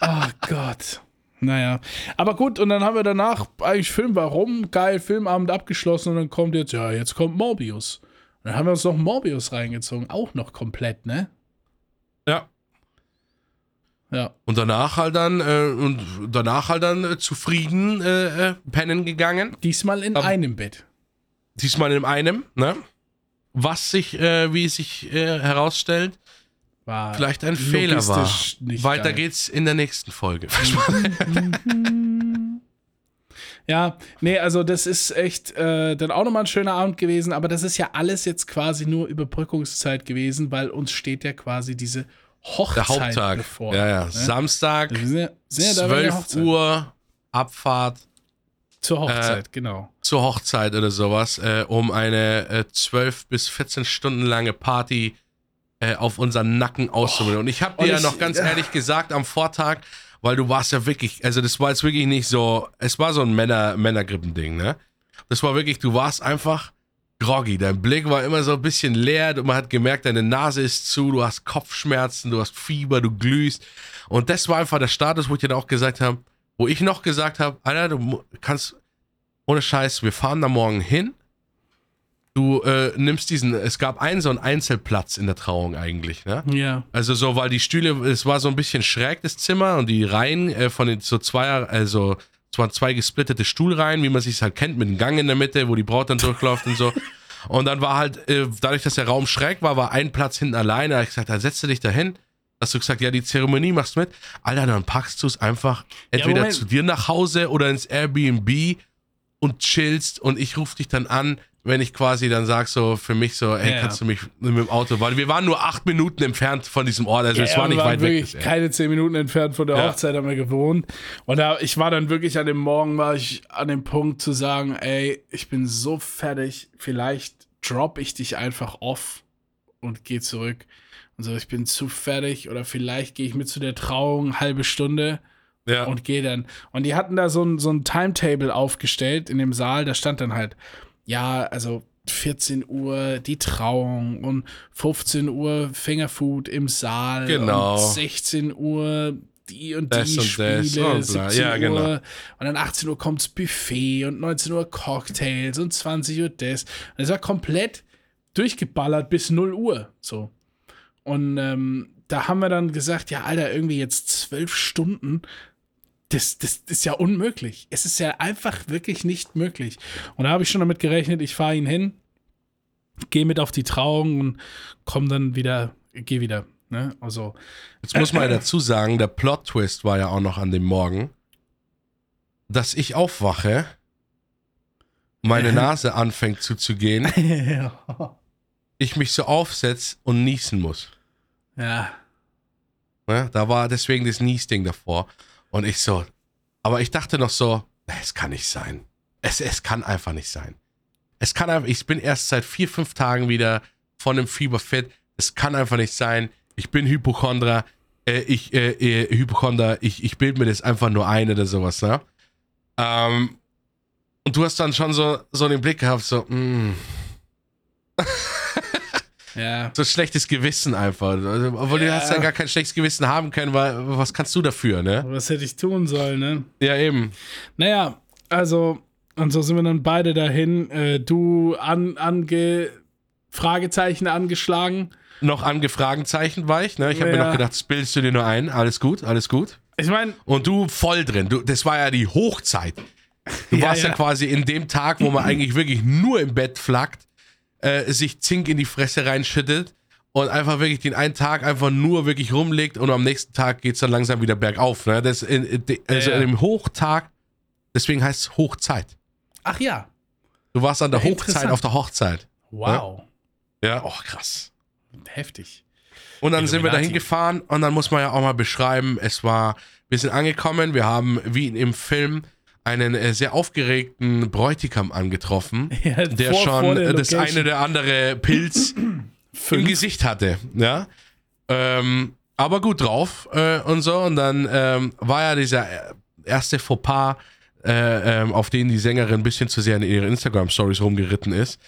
Oh Gott. Naja. Aber gut, und dann haben wir danach eigentlich Film, warum? Geil, Filmabend abgeschlossen und dann kommt jetzt, ja, jetzt kommt Morbius. Und dann haben wir uns noch Morbius reingezogen, auch noch komplett, ne? ja. Ja. Und danach halt dann, äh, und danach halt dann äh, zufrieden äh, äh, pennen gegangen. Diesmal in Aber- einem Bett. Diesmal in einem, ne? Was sich, äh, wie es sich äh, herausstellt, War vielleicht ein Fehler war. Weiter geil. geht's in der nächsten Folge. Ja, nee, also das ist echt äh, dann auch nochmal ein schöner Abend gewesen, aber das ist ja alles jetzt quasi nur Überbrückungszeit gewesen, weil uns steht ja quasi diese Hochzeit Der Haupttag. bevor. ja, ja. ne? Samstag, Also wir sind ja, sind ja da bei der 12 Hochzeit. Uhr, Abfahrt. Zur Hochzeit, äh, genau. Zur Hochzeit oder sowas, äh, um eine äh, 12 bis 14 Stunden lange Party äh, auf unseren Nacken auszubilden. Oh, und ich habe dir ja noch ganz ehrlich gesagt am Vortag, weil du warst ja wirklich, also das war jetzt wirklich nicht so, es war so ein Männer, Männergrippending, ne? Das war wirklich, du warst einfach groggy. Dein Blick war immer so ein bisschen leer. Man hat gemerkt, deine Nase ist zu, du hast Kopfschmerzen, du hast Fieber, du glühst. Und das war einfach der Status, wo ich dir auch gesagt habe, wo ich noch gesagt habe, Alter, du kannst, ohne Scheiß, wir fahren da morgen hin. Du äh, nimmst diesen, es gab einen so einen Einzelplatz in der Trauung eigentlich, ne? Ja. Also so, weil die Stühle, es war so ein bisschen schräg, das Zimmer, und die Reihen äh, von den so zwei, also es waren zwei gesplittete Stuhlreihen, wie man sich halt kennt, mit einem Gang in der Mitte, wo die Braut dann durchläuft und so. Und dann war halt, äh, dadurch, dass der Raum schräg war, war ein Platz hinten alleine. Da habe ich gesagt, dann setz dich da hin. Hast du gesagt, ja, die Zeremonie machst du mit. Alter, dann packst du es einfach entweder ja, zu dir nach Hause oder ins Airbnb und chillst und ich rufe dich dann an, wenn ich quasi dann sag so für mich so, ey, ja, kannst du mich mit dem Auto, weil wir waren nur acht Minuten entfernt von diesem Ort, also ja, es war nicht weit wirklich weg. Keine zehn Minuten entfernt von der ja. Hochzeit haben wir gewohnt und da, ich war dann wirklich an dem Morgen war ich an dem Punkt zu sagen, ey, ich bin so fertig, vielleicht drop ich dich einfach off und geh zurück und so, ich bin zu fertig oder vielleicht gehe ich mit zu der Trauung halbe Stunde. Ja. Und gehe dann. Und die hatten da so ein, so ein Timetable aufgestellt in dem Saal. Da stand dann halt ja, also 14 Uhr die Trauung und 15 Uhr Fingerfood im Saal genau. und 16 Uhr die und das die und Spiele, und 17 ja, genau. Uhr und dann 18 Uhr kommt's Buffet und 19 Uhr Cocktails und 20 Uhr das. Und es war komplett durchgeballert bis 0 Uhr, so. Und ähm, da haben wir dann gesagt, ja, Alter, irgendwie jetzt zwölf Stunden das, das, ist ja unmöglich. Es ist ja einfach wirklich nicht möglich. Und da habe ich schon damit gerechnet, ich fahre ihn hin, gehe mit auf die Trauung und komme dann wieder, gehe wieder. Ne? Also. Jetzt muss man ja dazu sagen, der Plot-Twist war ja auch noch an dem Morgen, dass ich aufwache, meine Nase anfängt zuzugehen, ich mich so aufsetze und niesen muss. Ja. ja. Ne? Da war deswegen das Niesding davor. Und ich so, aber ich dachte noch so, es kann nicht sein. Es, es kann einfach nicht sein. Es kann einfach, ich bin erst seit vier, fünf Tagen wieder von dem Fieber fit. Es kann einfach nicht sein. Ich bin Hypochondra. Äh, ich, äh, äh, Hypochonder, ich, ich bilde mir das einfach nur ein oder sowas, ne? Ähm, und du hast dann schon so, so den Blick gehabt, so. Mm. Ja. So schlechtes Gewissen einfach. Also, obwohl ja. du hast ja gar kein schlechtes Gewissen haben können, weil was kannst du dafür, ne? Was hätte ich tun sollen, ne? Ja, eben. Naja, also, und so sind wir dann beide dahin. Äh, du an, ange, Fragezeichen angeschlagen. Noch angefragenzeichen war ich, ne? Ich habe ja. mir noch gedacht, das bildest du dir nur ein. Alles gut, alles gut. Ich meine. Und du voll drin. Du, das war ja die Hochzeit. Du ja, warst ja. ja quasi in dem Tag, wo man eigentlich wirklich nur im Bett flackt äh, sich Zink in die Fresse reinschüttet und einfach wirklich den einen Tag einfach nur wirklich rumlegt und am nächsten Tag geht es dann langsam wieder bergauf. Ne? Das in, in, also ja, ja. im Hochtag, deswegen heißt es Hochzeit. Ach ja. Du warst an der ja, Hochzeit auf der Hochzeit. Wow. Ne? Ja, oh krass. Heftig. Und dann sind wir dahin gefahren und dann muss man ja auch mal beschreiben, es war, wir sind angekommen, wir haben wie im Film einen äh, sehr aufgeregten Bräutigam angetroffen, ja, der vor, schon vor das eine oder andere Pilz im Gesicht hatte. Ja. Ähm, aber gut drauf äh, und so. Und dann ähm, war ja dieser erste Fauxpas äh, ähm, auf denen die Sängerin ein bisschen zu sehr in ihre Instagram-Stories rumgeritten ist.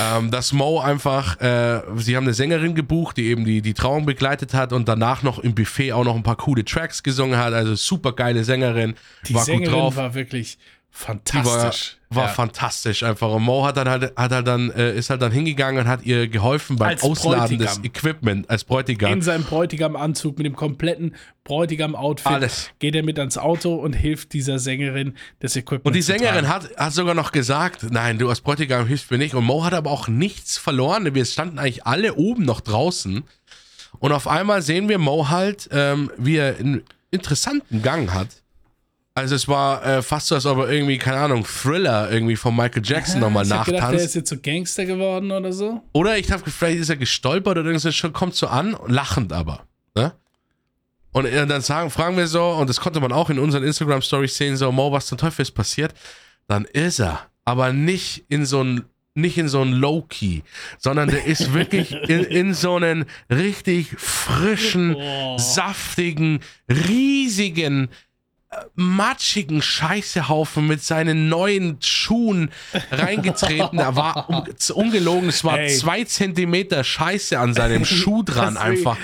Ähm, dass Mo einfach, äh, sie haben eine Sängerin gebucht, die eben die, die Trauung begleitet hat und danach noch im Buffet auch noch ein paar coole Tracks gesungen hat. Also super geile Sängerin. Die war Sängerin gut drauf. war wirklich Fantastisch. Die war, war ja. fantastisch einfach. Und Mo hat dann halt, hat halt dann, äh, ist halt dann hingegangen und hat ihr geholfen beim als Ausladen Bräutigam. des Equipment als Bräutigam. In seinem Bräutigam-Anzug mit dem kompletten Bräutigam-Outfit Alles. geht er mit ans Auto und hilft dieser Sängerin das Equipment. Und die Sängerin hat, hat sogar noch gesagt, nein, du als Bräutigam hilfst mir nicht. Und Mo hat aber auch nichts verloren. Wir standen eigentlich alle oben noch draußen. Und auf einmal sehen wir Mo halt, ähm, wie er einen interessanten Gang hat also es war äh, fast so, als ob er irgendwie, keine Ahnung, Thriller irgendwie von Michael Jackson nochmal nachtanzt. Ich gedacht, der ist jetzt so Gangster geworden oder so. Oder ich dachte, vielleicht ist er gestolpert oder irgendwas, schon kommt so an, lachend aber. Ne? Und äh, dann sagen, fragen wir so, und das konnte man auch in unseren Instagram-Stories sehen, so, Mo, was zum Teufel ist passiert? dann ist er. Aber nicht in so ein nicht in so ein Low-Key, sondern der ist wirklich in, in so einen richtig frischen, Oh. saftigen, riesigen, matschigen Scheißehaufen mit seinen neuen Schuhen reingetreten. Da war un ungelogen, es war Ey. zwei Zentimeter Scheiße an seinem Schuh dran einfach.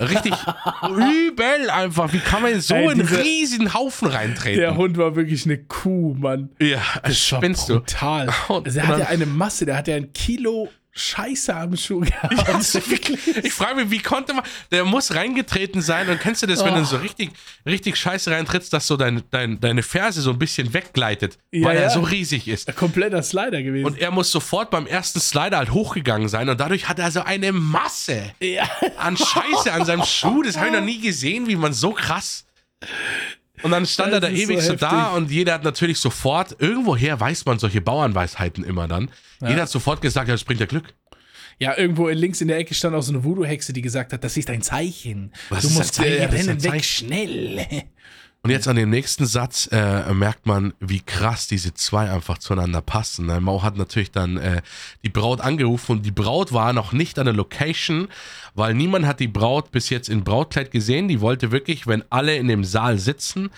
Richtig übel einfach. Wie kann man so Ey, einen riesen Haufen reintreten? Der Hund war wirklich eine Kuh, Mann. ja, Das war spinnst du. brutal. Und- Also er und hat ja dann- eine Masse, der hat ja ein Kilo Scheiße am Schuh gehabt. Also wirklich, ich frage mich, wie konnte man, der muss reingetreten sein und kennst du das, wenn Oh. du so richtig, richtig scheiße reintrittst, dass so dein, dein, deine Ferse so ein bisschen weggleitet, Ja, weil ja. er so riesig ist. Kompletter Slider gewesen. Und er muss sofort beim ersten Slider halt hochgegangen sein und dadurch hat er so eine Masse ja. an Scheiße an seinem Schuh. Das habe ich noch nie gesehen, wie man so krass. Und dann stand Das er da ewig so so, da und jeder hat natürlich sofort, irgendwoher weiß man solche Bauernweisheiten immer dann. Jeder hat sofort gesagt, ja, das bringt ja Glück. Ja, irgendwo links in der Ecke stand auch so eine Voodoo-Hexe, die gesagt hat, das ist ein Zeichen. Was du ist ein musst Zeichen? ein rennen weg, Zeichen. schnell. Und jetzt an dem nächsten Satz äh, merkt man, wie krass diese zwei einfach zueinander passen. Ne? Mau hat natürlich dann äh, die Braut angerufen und die Braut war noch nicht an der Location, weil niemand hat die Braut bis jetzt in Brautkleid gesehen. Die wollte wirklich, wenn alle in dem Saal sitzen,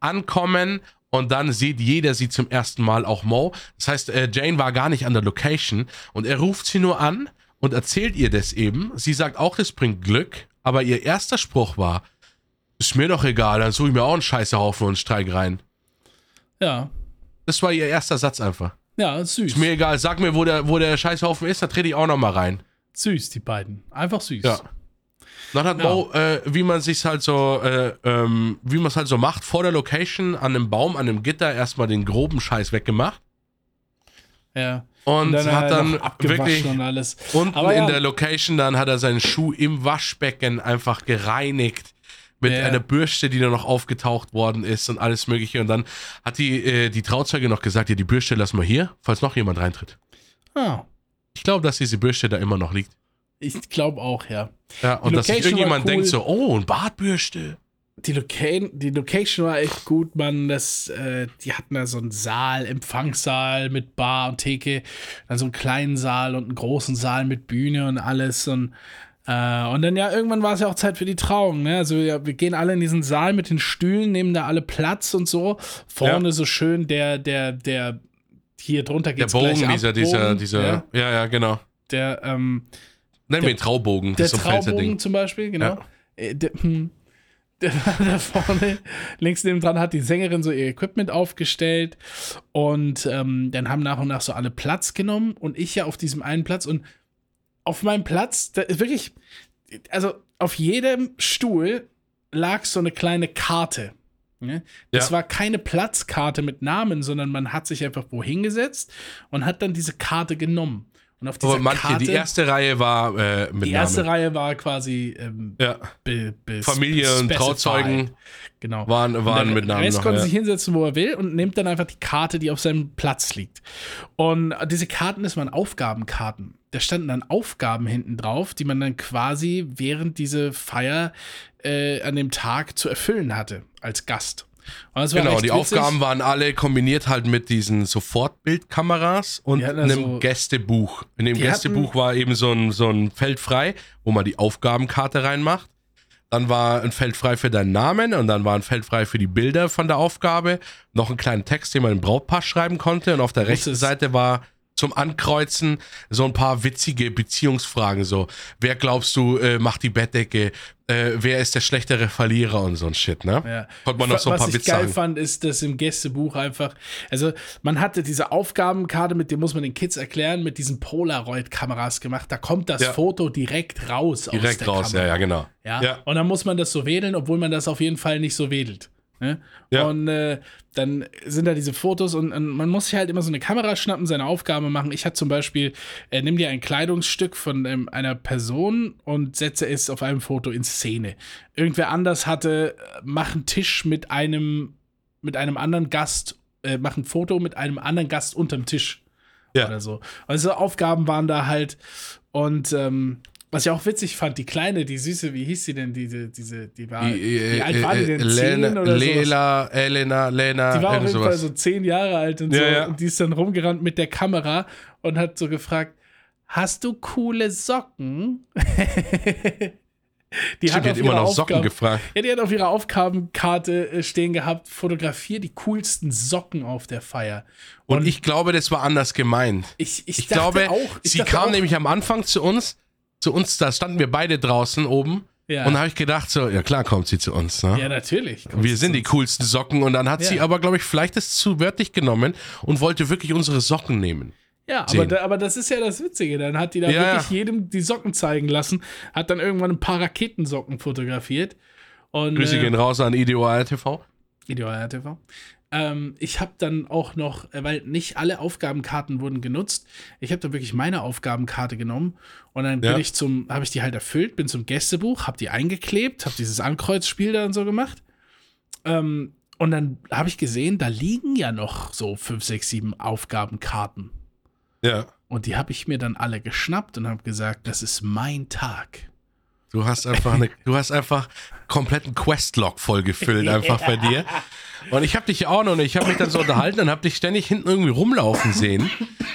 ankommen und dann sieht jeder sie zum ersten Mal auch Mo. Das heißt, äh, Jane war gar nicht an der Location und er ruft sie nur an und erzählt ihr das eben. Sie sagt auch, das bringt Glück, aber ihr erster Spruch war, ist mir doch egal, dann suche ich mir auch einen Scheißehaufen und streik rein. Ja, Das war ihr erster Satz einfach. ja, süß. Ist mir egal, sag mir, wo der, wo der Scheißhaufen ist, da trete ich auch nochmal rein. Süß, die beiden. Einfach süß. Ja. Dann hat Ja. Mo, äh, wie man sich halt so, äh, ähm, wie man es halt so macht, vor der Location an einem Baum, an einem Gitter erstmal den groben Scheiß weggemacht. ja. Und, dann hat er dann wirklich und alles. unten Aber in ja. der Location, dann hat er seinen Schuh im Waschbecken einfach gereinigt. Mit Ja. einer Bürste, die da noch aufgetaucht worden ist und alles Mögliche. Und dann hat die, äh, die Trauzeuge noch gesagt: Ja, die Bürste lassen wir hier, falls noch jemand reintritt. Ah, Ich glaube, dass diese Bürste da immer noch liegt. ich glaube auch, ja. Ja, und dass sich irgendjemand cool. denkt so, oh, ein Bartbürste. Die, Loca die Location war echt gut, man. Das, äh, die hatten da so einen Saal, Empfangssaal mit Bar und Theke, dann so einen kleinen Saal und einen großen Saal mit Bühne und alles. Und, äh, und dann ja, irgendwann war es ja auch Zeit für die Trauung. Ne? Also ja, wir gehen alle in diesen Saal mit den Stühlen, nehmen da alle Platz und so. Vorne Ja. so schön der, der, der, hier drunter Der geht's Bogen, gleich ab, dieser, dieser, dieser, Ja, ja, ja, genau. der, ähm, Nennen wir ihn Traubogen, der das Traubogen Ding. zum Beispiel, genau. Ja. Äh, der, hm, der, da vorne, links neben dran hat die Sängerin so ihr Equipment aufgestellt und ähm, dann haben nach und nach so alle Platz genommen und ich ja auf diesem einen Platz und auf meinem Platz, da ist wirklich, also auf jedem Stuhl lag so eine kleine Karte. Ne? Das Ja. war keine Platzkarte mit Namen, sondern man hat sich einfach wohin gesetzt und hat dann diese Karte genommen. Und auf dieser Aber manche, Karte, die erste Reihe war äh, mit die erste Namen. Reihe war quasi ähm, Ja, be, be, Familie und. Trauzeugen Genau. waren, waren der mit Namen Rest noch. konnte Ja. sich hinsetzen, wo er will und nimmt dann einfach die Karte, die auf seinem Platz liegt. Und diese Karten, das waren Aufgabenkarten. Da standen dann Aufgaben hinten drauf, die man dann quasi während diese Feier äh, an dem Tag zu erfüllen hatte als Gast. Genau, die witzig. Aufgaben waren alle kombiniert halt mit diesen Sofortbildkameras und einem also- Gästebuch. In dem Gästebuch war eben so ein, so ein Feld frei, wo man die Aufgabenkarte reinmacht. Dann war ein Feld frei für deinen Namen und dann war ein Feld frei für die Bilder von der Aufgabe. Noch einen kleinen Text, den man im Brautpass schreiben konnte. Und auf der rechten Seite war zum Ankreuzen so ein paar witzige Beziehungsfragen. So, wer glaubst du äh, macht die Bettdecke? Äh, wer ist der schlechtere Verlierer und so ein Shit, ne? Ja. Konnte man noch so ein Was paar ich Witze geil sagen. fand, ist, dass im Gästebuch einfach, also man hatte diese Aufgabenkarte, mit dem muss man den Kids erklären, mit diesen Polaroid-Kameras gemacht. Da kommt das Ja. Foto direkt raus. aus Direkt der raus, Kamera. ja, ja, genau. Ja? Ja. Und dann muss man das so wedeln, obwohl man das auf jeden Fall nicht so wedelt. Ne? Ja. Und äh, dann sind da diese Fotos und, und man muss sich halt immer so eine Kamera schnappen, seine Aufgabe machen. Ich hatte zum Beispiel, äh, nimm dir ein Kleidungsstück von ähm, einer Person und setze es auf einem Foto in Szene. Irgendwer anders hatte, äh, mach einen Tisch mit einem, mit einem anderen Gast, äh, mach ein Foto mit einem anderen Gast unterm Tisch Ja. oder so. Also Aufgaben waren da halt und ähm, Was ich auch witzig fand, die Kleine, die Süße, wie hieß sie denn, diese, diese, die war, Die, wie äh, alt war die äh, denn? Lena, Zehn oder sowas? Lela, Elena, Lena, Die war auf jeden Fall sowas. so zehn Jahre alt und Ja, so. ja. Und die ist dann rumgerannt mit der Kamera und hat so gefragt: Hast du coole Socken? die Stimmt, die hat immer noch Socken gefragt. Ja, die hat auf ihrer Aufgabenkarte äh, stehen gehabt: Fotografier die coolsten Socken auf der Feier. Und ich glaube, das war anders gemeint. ich, ich, Ich dachte glaube, auch, ich sie kam auch, nämlich am Anfang zu uns, zu uns, da standen wir beide draußen oben. Ja. Und da habe ich gedacht, so, ja klar kommt sie zu uns. Ne? Ja, natürlich. wir sind die coolsten Socken. Und dann hat Ja. sie aber, glaube ich, vielleicht das zu wörtlich genommen und wollte wirklich unsere Socken nehmen. Ja, aber, da, aber das ist ja das Witzige. Dann hat die da Ja, wirklich jedem die Socken zeigen lassen, hat dann irgendwann ein paar Raketensocken fotografiert. Und, Grüße äh, gehen raus an IDOAL TV. Ideal TV. Ähm, ich habe dann auch noch, äh, weil nicht alle Aufgabenkarten wurden genutzt, ich habe dann wirklich meine Aufgabenkarte genommen und dann Ja. bin ich zum, habe ich die halt erfüllt, bin zum Gästebuch, habe die eingeklebt, habe dieses Ankreuzspiel da und so gemacht. Ähm, und dann habe ich gesehen, da liegen ja noch so fünf, sechs, sieben Aufgabenkarten. Ja. Und die habe ich mir dann alle geschnappt und habe gesagt, das ist mein Tag. Du hast einfach eine, du hast einfach kompletten Questlog vollgefüllt einfach bei dir. Und ich habe dich ja auch noch, und ich habe mich dann so unterhalten und habe dich ständig hinten irgendwie rumlaufen sehen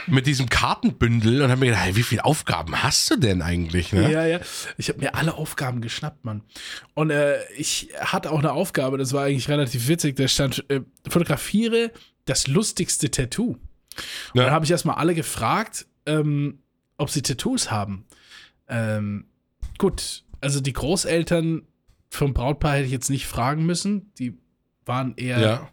mit diesem Kartenbündel und habe mir gedacht, hey, wie viele Aufgaben hast du denn eigentlich? Ne? Ja, ja. Ich habe mir alle Aufgaben geschnappt, Mann. Und äh, ich hatte auch eine Aufgabe, das war eigentlich relativ witzig. Da stand, äh, fotografiere das lustigste Tattoo. Und Ja. dann habe ich erstmal alle gefragt, ähm, ob sie Tattoos haben. Ähm, gut, also die Großeltern vom Brautpaar hätte ich jetzt nicht fragen müssen. Die waren eher. Ja.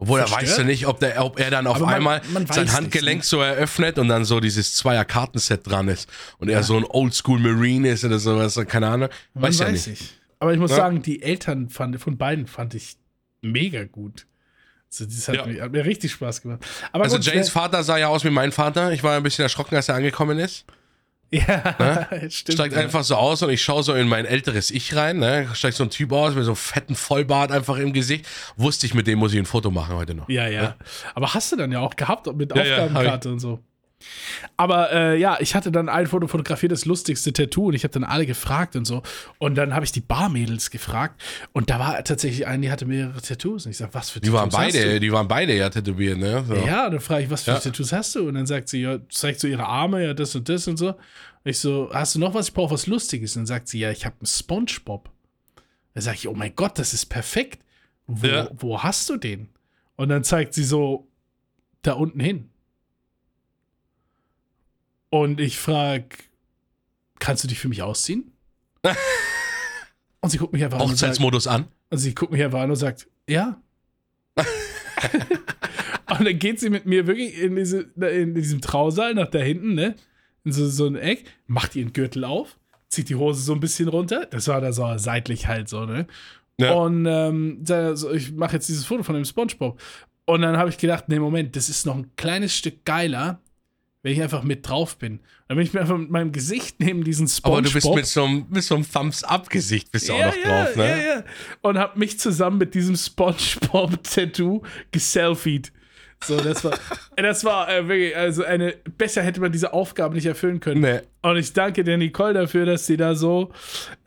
Obwohl, da weißt du nicht, ob, der, ob er dann auf man- einmal man weiß sein Handgelenk ne? so eröffnet und dann so dieses Zweier-Kartenset dran ist und er so ein Oldschool Marine ist oder sowas, keine Ahnung. Man Weiß ja weiß nicht. ich. Aber ich muss Ja. sagen, die Eltern fand, von beiden fand ich mega gut. Also das hat, Ja. mir, hat mir richtig Spaß gemacht. Aber Also gut, Janes Vater sah ja aus wie mein Vater. Ich war ein bisschen erschrocken, als er angekommen ist. Ja, stimmt. Steigt ja. einfach so aus und ich schaue so in mein älteres Ich rein. Ne? Steigt so ein Typ aus mit so einem fetten Vollbart einfach im Gesicht. Wusste ich, mit dem muss ich ein Foto machen heute noch. Ja, ja. Aber hast du dann ja auch gehabt mit Ja, ja, Aufgabenkarte und so. Aber äh, ja, ich hatte dann ein Foto fotografiert, das lustigste Tattoo, und ich habe dann alle gefragt und so. Und dann habe ich die Barmädels gefragt und da war tatsächlich eine, die hatte mehrere Tattoos. Und ich sag, was für Die waren Tattoos hast beide, du? die waren beide ja tätowiert, ne? So. Ja, und dann frage ich, was für Ja. Tattoos hast du? Und dann sagt sie, ja, zeigt so ihre Arme, ja, das und das und so. Und ich so, hast du noch was? Ich brauche was Lustiges. Und dann sagt sie, ja, ich habe einen Spongebob. Dann sage ich, oh mein Gott, das ist perfekt. Wo, Ja. wo hast du den? Und dann zeigt sie so da unten hin. Und ich frage, kannst du dich für mich ausziehen? und sie guckt mich einfach an Hochzeitsmodus an. und sie guckt mich einfach an und sagt, ja. und dann geht sie mit mir wirklich in, diese, in diesem Trausaal nach da hinten, ne? In so, so ein Eck, macht ihren Gürtel auf, zieht die Hose so ein bisschen runter. Das war da so seitlich halt so, ne? Ja. Und ähm, da- so, ich mache jetzt dieses Foto von dem Spongebob. Und dann habe ich gedacht, nee, Moment, das ist noch ein kleines Stück geiler, wenn ich einfach mit drauf bin. Dann bin ich mir einfach mit meinem Gesicht neben diesen Aber Spongebob. du bist mit so einem, mit so einem Thumbs-Up-Gesicht bist du auch Ja, noch ja, drauf, ne? Ja, ja. Und hab mich zusammen mit diesem SpongeBob-Tattoo geselfied. So, das war, das war äh, wirklich, also eine, besser hätte man diese Aufgabe nicht erfüllen können. Nee. Und ich danke der Nicole dafür, dass sie da so,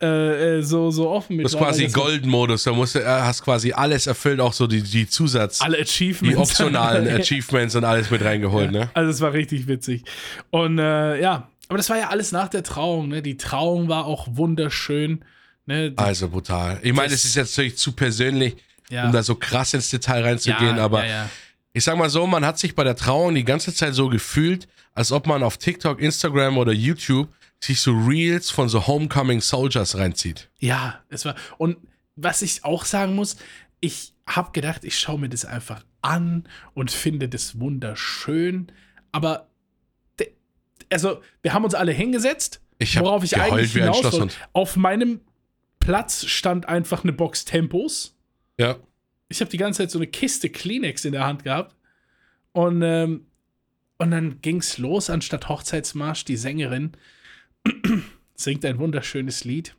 äh, äh, so, so offen mit Das ist war, quasi Golden-Modus. Da musst du, äh, hast quasi alles erfüllt, auch so die, die Zusatz, Alle Achievements. die optionalen Achievements und alles mit reingeholt, ne? Also es war richtig witzig. Und äh, ja, aber das war ja alles nach der Trauung. Ne? Die Trauung war auch wunderschön. Ne? Die, Also brutal. Ich meine, es ist jetzt natürlich zu persönlich, ja. um da so krass ins Detail reinzugehen, ja, aber ja, ja. Ich sag mal so, man hat sich bei der Trauung die ganze Zeit so gefühlt, als ob man auf TikTok, Instagram oder YouTube sich so Reels von so Homecoming Soldiers reinzieht. Ja, es war. Und was ich auch sagen muss, ich habe gedacht, ich schaue mir das einfach an und finde das wunderschön. Aber, also, wir haben uns alle hingesetzt, Ich worauf ich eigentlich hinaus wollte. Auf meinem Platz stand einfach eine Box Tempos. Ja. Ich habe die ganze Zeit so eine Kiste Kleenex in der Hand gehabt. Und, ähm, und dann ging's los, anstatt Hochzeitsmarsch, die Sängerin singt ein wunderschönes Lied.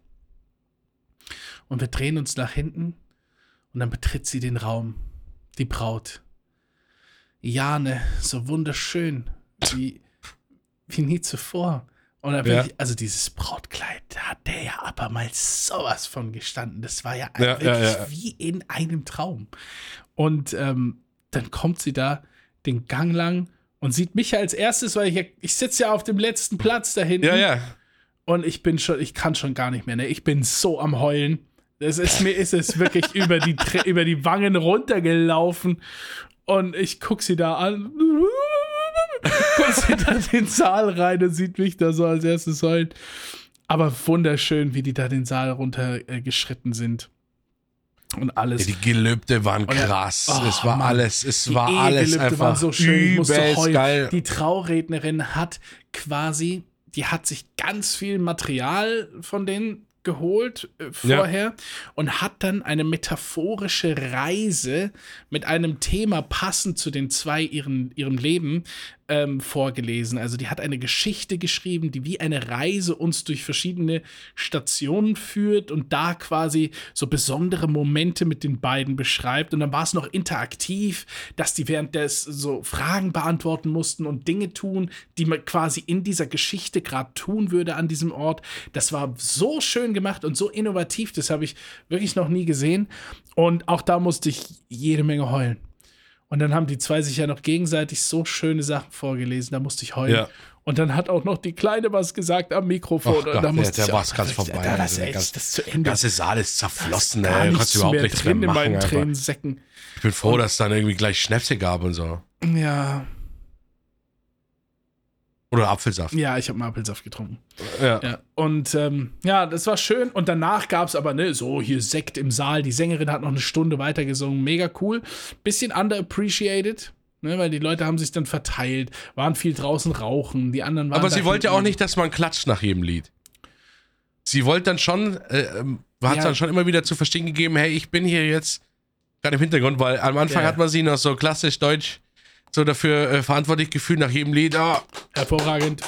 Und wir drehen uns nach hinten und dann betritt sie den Raum, die Braut. Jane, so wunderschön, wie, wie nie zuvor. Und da bin Ja. ich, also dieses Brautkleid, da hat der ja aber mal sowas von gestanden. Das war ja, Ja, wirklich ja, ja. wie in einem Traum. Und ähm, dann kommt sie da den Gang lang und sieht mich als erstes, weil ich, ja- ich sitze ja auf dem letzten Platz da hinten. Ja, ja. Und ich bin schon, ich kann schon gar nicht mehr, ne? Ich bin so am Heulen. Es ist mir ist es wirklich über die über die Wangen runtergelaufen und ich guck sie da an. da in den Saal rein und sieht mich da so als erstes heulen. Aber wunderschön, wie die da den Saal runtergeschritten äh, sind. Und alles. Die Gelübde waren Und ja, krass. oh, es war Mann. alles, es Die war alles Ehegelübde einfach waren so schön, übelst heulen. geil. Die Traurednerin hat quasi, die hat sich ganz viel Material von denen geholt äh, Ja. vorher und hat dann eine metaphorische Reise mit einem Thema passend zu den zwei ihren, ihrem Leben ähm, vorgelesen. Also die hat eine Geschichte geschrieben, die wie eine Reise uns durch verschiedene Stationen führt und da quasi so besondere Momente mit den beiden beschreibt. Und dann war es noch interaktiv, dass die während des so Fragen beantworten mussten und Dinge tun, die man quasi in dieser Geschichte gerade tun würde an diesem Ort. Das war so schön gemacht und so innovativ, das habe ich wirklich noch nie gesehen. Und auch da musste ich jede Menge heulen. Und dann haben die zwei sich ja noch gegenseitig so schöne Sachen vorgelesen, da musste ich heulen. Ja. Und dann hat auch noch die Kleine was gesagt am Mikrofon. Ach und Gott, da der- musste der ich war's auch- ganz da- vorbei. Da, das, Also der echt, das zu Der Ende. ganze Saal ist zerflossen, nichts Kannst du überhaupt nichts mehr in machen. meinen einfach. Tränensäcken. Ich bin froh, dass es dann irgendwie gleich Schnäpse gab und so. Ja, Oder Apfelsaft. ja, ich habe mal Apfelsaft getrunken. Ja. Ja, und ähm, ja, das war schön. Und danach gab es aber, ne, so hier Sekt im Saal. Die Sängerin hat noch eine Stunde weitergesungen. Mega cool. Bisschen underappreciated, ne, weil die Leute haben sich dann verteilt, waren viel draußen rauchen. Die anderen waren. Aber sie wollte ja auch nicht, dass man klatscht nach jedem Lied. Sie wollte dann schon, äh, ähm, hat Ja. dann schon immer wieder zu verstehen gegeben, hey, ich bin hier jetzt gerade im Hintergrund, weil am Anfang Ja. hat man sie noch so klassisch deutsch so dafür äh, verantwortlich gefühlt nach jedem Lied. Oh, Hervorragend.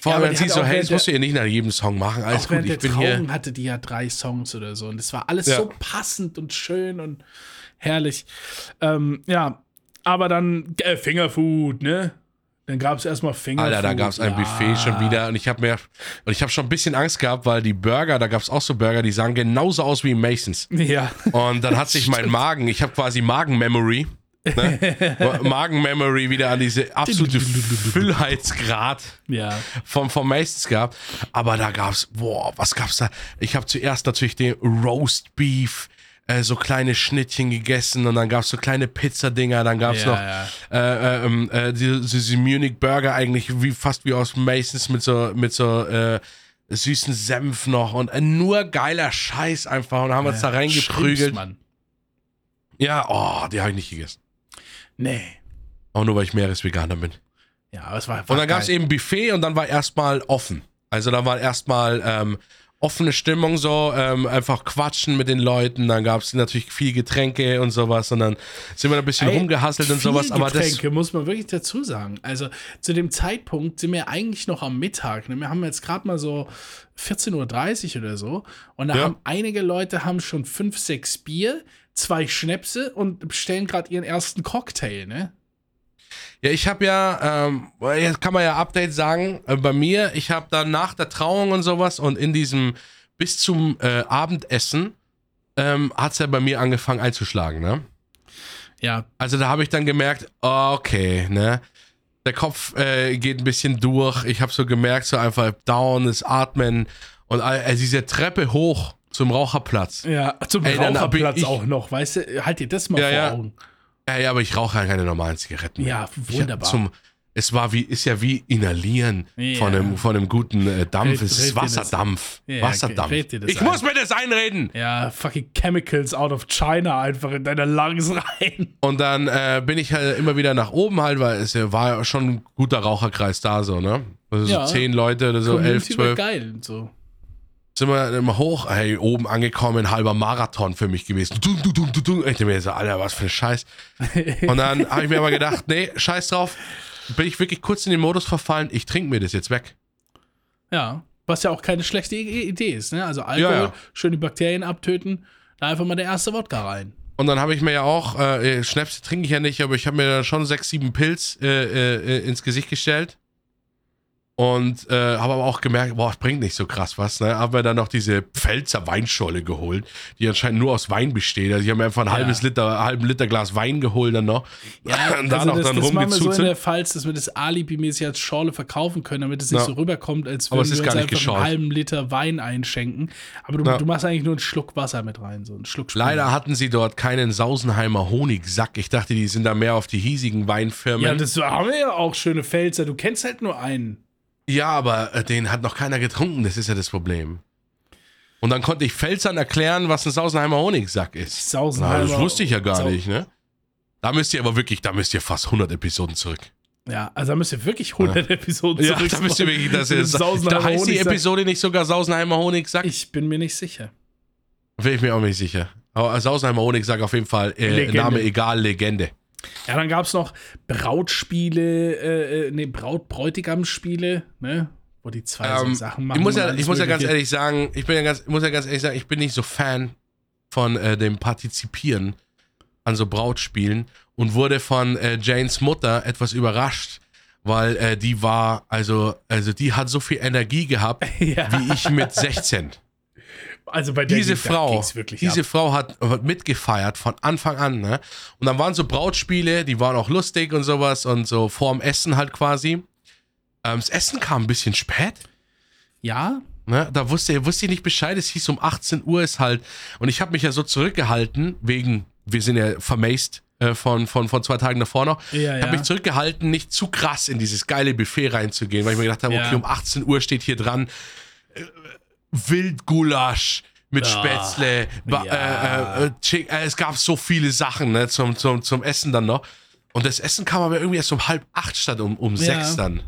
vor Ja, allem, wenn die sie so, hey, das musst du ihr nicht nach jedem Song machen. Alles gut, ich bin hier. Trauung hatte die ja drei Songs oder so. Und das war alles Ja. so passend und schön und herrlich. Ähm, ja, aber dann äh, Fingerfood, ne? Dann gab es erstmal Fingerfood. Alter, da gab es ein ja. Buffet schon wieder und ich habe mir und ich habe schon ein bisschen Angst gehabt, weil die Burger, da gab es auch so Burger, die sahen genauso aus wie Masons. Ja. Und dann hat sich mein Magen, ich habe quasi Magen-Memory, ne? Magen-Memory wieder an diese absolute Füllheitsgrad ja. vom, vom Masons gehabt. Aber da gab's, boah, was gab's da? Ich habe zuerst natürlich den Roast Beef, äh, so kleine Schnittchen gegessen und dann gab's so kleine Pizzadinger, dann gab's Ja, noch ja. Äh, äh, ähm, äh, die- diese Munich Burger eigentlich wie fast wie aus Masons mit so mit so äh, süßen Senf noch und äh, nur geiler Scheiß einfach und haben uns da reingeprügelt. Ja, oh, die habe ich nicht gegessen. Nee. Auch nur weil ich Meeresveganer bin. Ja, aber es war. Und dann gab es eben Buffet und dann war erstmal offen. Also da war erstmal ähm, offene Stimmung so, ähm, einfach quatschen mit den Leuten. Dann gab es natürlich viel Getränke und sowas und dann sind wir ein bisschen Ey, rumgehasselt und sowas. Aber das, Getränke, muss man wirklich dazu sagen. Also zu dem Zeitpunkt sind wir eigentlich noch am Mittag. Ne? Wir haben jetzt gerade mal so 14.30 Uhr oder so. Und da Ja. haben einige Leute haben schon fünf, sechs Bier, zwei Schnäpse und bestellen gerade ihren ersten Cocktail, ne? Ja, ich habe ja, ähm, jetzt kann man ja Update sagen, äh, bei mir, ich habe dann nach der Trauung und sowas und in diesem bis zum äh, Abendessen ähm, hat es ja bei mir angefangen einzuschlagen, ne? Ja, Also da habe ich dann gemerkt, okay, ne? Der Kopf äh, geht ein bisschen durch. Ich habe so gemerkt, so einfach down, das Atmen und äh, diese Treppe hoch zum Raucherplatz. ja, zum Ey, Raucherplatz ich- auch noch, weißt du? Halt dir das mal Ja, vor. Augen. Ja, ja, aber ich rauche ja keine normalen Zigaretten. mehr. Ja, wunderbar. Zum, es war wie, ist ja wie inhalieren Ja. von, einem, von einem guten äh, Dampf. Fällt- es ist Wasserdampf. Ja, Wasserdampf. okay, ich ein? muss mir das einreden. Ja, fucking Chemicals out of China einfach in deine Lungs rein. Und dann äh, bin ich halt immer wieder nach oben halt, weil es ja- war ja schon ein guter Raucherkreis da, so, ne? Also Ja. so zehn Leute oder so, elf, Community war zwölf. geil und so. Sind wir immer hoch, hey, oben angekommen, halber Marathon für mich gewesen. Dum, dum, dum, dum, dum. Ich dachte mir so, Alter, was für ein Scheiß. Und dann habe ich mir aber gedacht, nee, scheiß drauf. Bin ich wirklich kurz in den Modus verfallen, ich trinke mir das jetzt weg. Ja, was ja auch keine schlechte Idee ist, ne? Also Alkohol, Ja, ja. schön die Bakterien abtöten, da einfach mal der erste Wodka rein. Und dann habe ich mir ja auch, äh, Schnäpse trinke ich ja nicht, aber ich habe mir dann schon sechs, sieben Pilz äh, äh, äh, ins Gesicht gestellt. Und äh, habe aber auch gemerkt, boah, es bringt nicht so krass was. Ne? Haben wir dann noch diese Pfälzer Weinscholle geholt, die anscheinend nur aus Wein besteht. Also ich habe mir einfach ein Ja. halbes Liter, halben Liter Glas Wein geholt dann noch. Ja, und da also noch das, dann das machen wir so in der Pfalz, dass wir das alibi-mäßig als Schorle verkaufen können, damit es nicht Ja. so rüberkommt, als würden wir uns einfach geschorlt. einen halben Liter Wein einschenken. Aber du, Ja. du machst eigentlich nur einen Schluck Wasser mit rein, so einen Schluck Sprudel. Leider hatten sie dort keinen Sausenheimer Honigsack. Ich dachte, die sind da mehr auf die hiesigen Weinfirmen. Ja, das haben wir ja auch schöne Pfälzer. Du kennst halt nur einen. Ja, aber äh, den hat noch keiner getrunken, das ist ja das Problem. Und dann konnte ich Pfälzern erklären, was ein Sausenheimer Honigsack ist. Sausenheimer. Na, das wusste ich ja gar Sau- nicht, ne? Da müsst ihr aber wirklich, da müsst ihr fast 100 Episoden zurück. Ja, also da müsst ihr wirklich 100 Episoden Ja, zurück. da müsst ihr wirklich, das ist, da heißt die. Episode nicht sogar Sausenheimer Honigsack? Ich bin mir nicht sicher. Bin ich mir auch nicht sicher. Aber Sausenheimer Honigsack auf jeden Fall, äh. Name egal, Legende. Ja, dann gab es noch Brautspiele, äh, äh, nee, Braut-Bräutigam-Spiele, ne? Wo die zwei so Ähm, Sachen machen. ich muss ja, ich muss ja ganz ehrlich sagen, ich bin ja ganz, ich muss ja ganz ehrlich sagen, ich bin nicht so Fan von äh, dem Partizipieren an so Brautspielen und wurde von äh, Janes Mutter etwas überrascht, weil äh, die war, also, also die hat so viel Energie gehabt, ja, wie ich mit 16. also bei der Diese Frau, wirklich diese ab. Frau hat, hat mitgefeiert von Anfang an, ne? Und dann waren so Brautspiele, die waren auch lustig und sowas und so vorm Essen halt quasi. Ähm, das Essen kam ein bisschen spät. Ja, Ne, da wusste, wusste ich nicht Bescheid. Es hieß um 18 Uhr ist halt. Und ich habe mich ja so zurückgehalten, wegen, wir sind ja vermaced äh, von, von, von zwei Tagen davor noch. Ja, ich ja. habe mich zurückgehalten, nicht zu krass in dieses geile Buffet reinzugehen, weil ich mir gedacht habe, Ja. okay, um 18 Uhr steht hier dran äh, Wildgulasch mit Ah, Spätzle. Ba- ja. äh, äh, äh, es gab so viele Sachen ne, zum, zum, zum Essen dann noch. Und das Essen kam aber irgendwie erst um halb acht statt um, um Ja. sechs dann.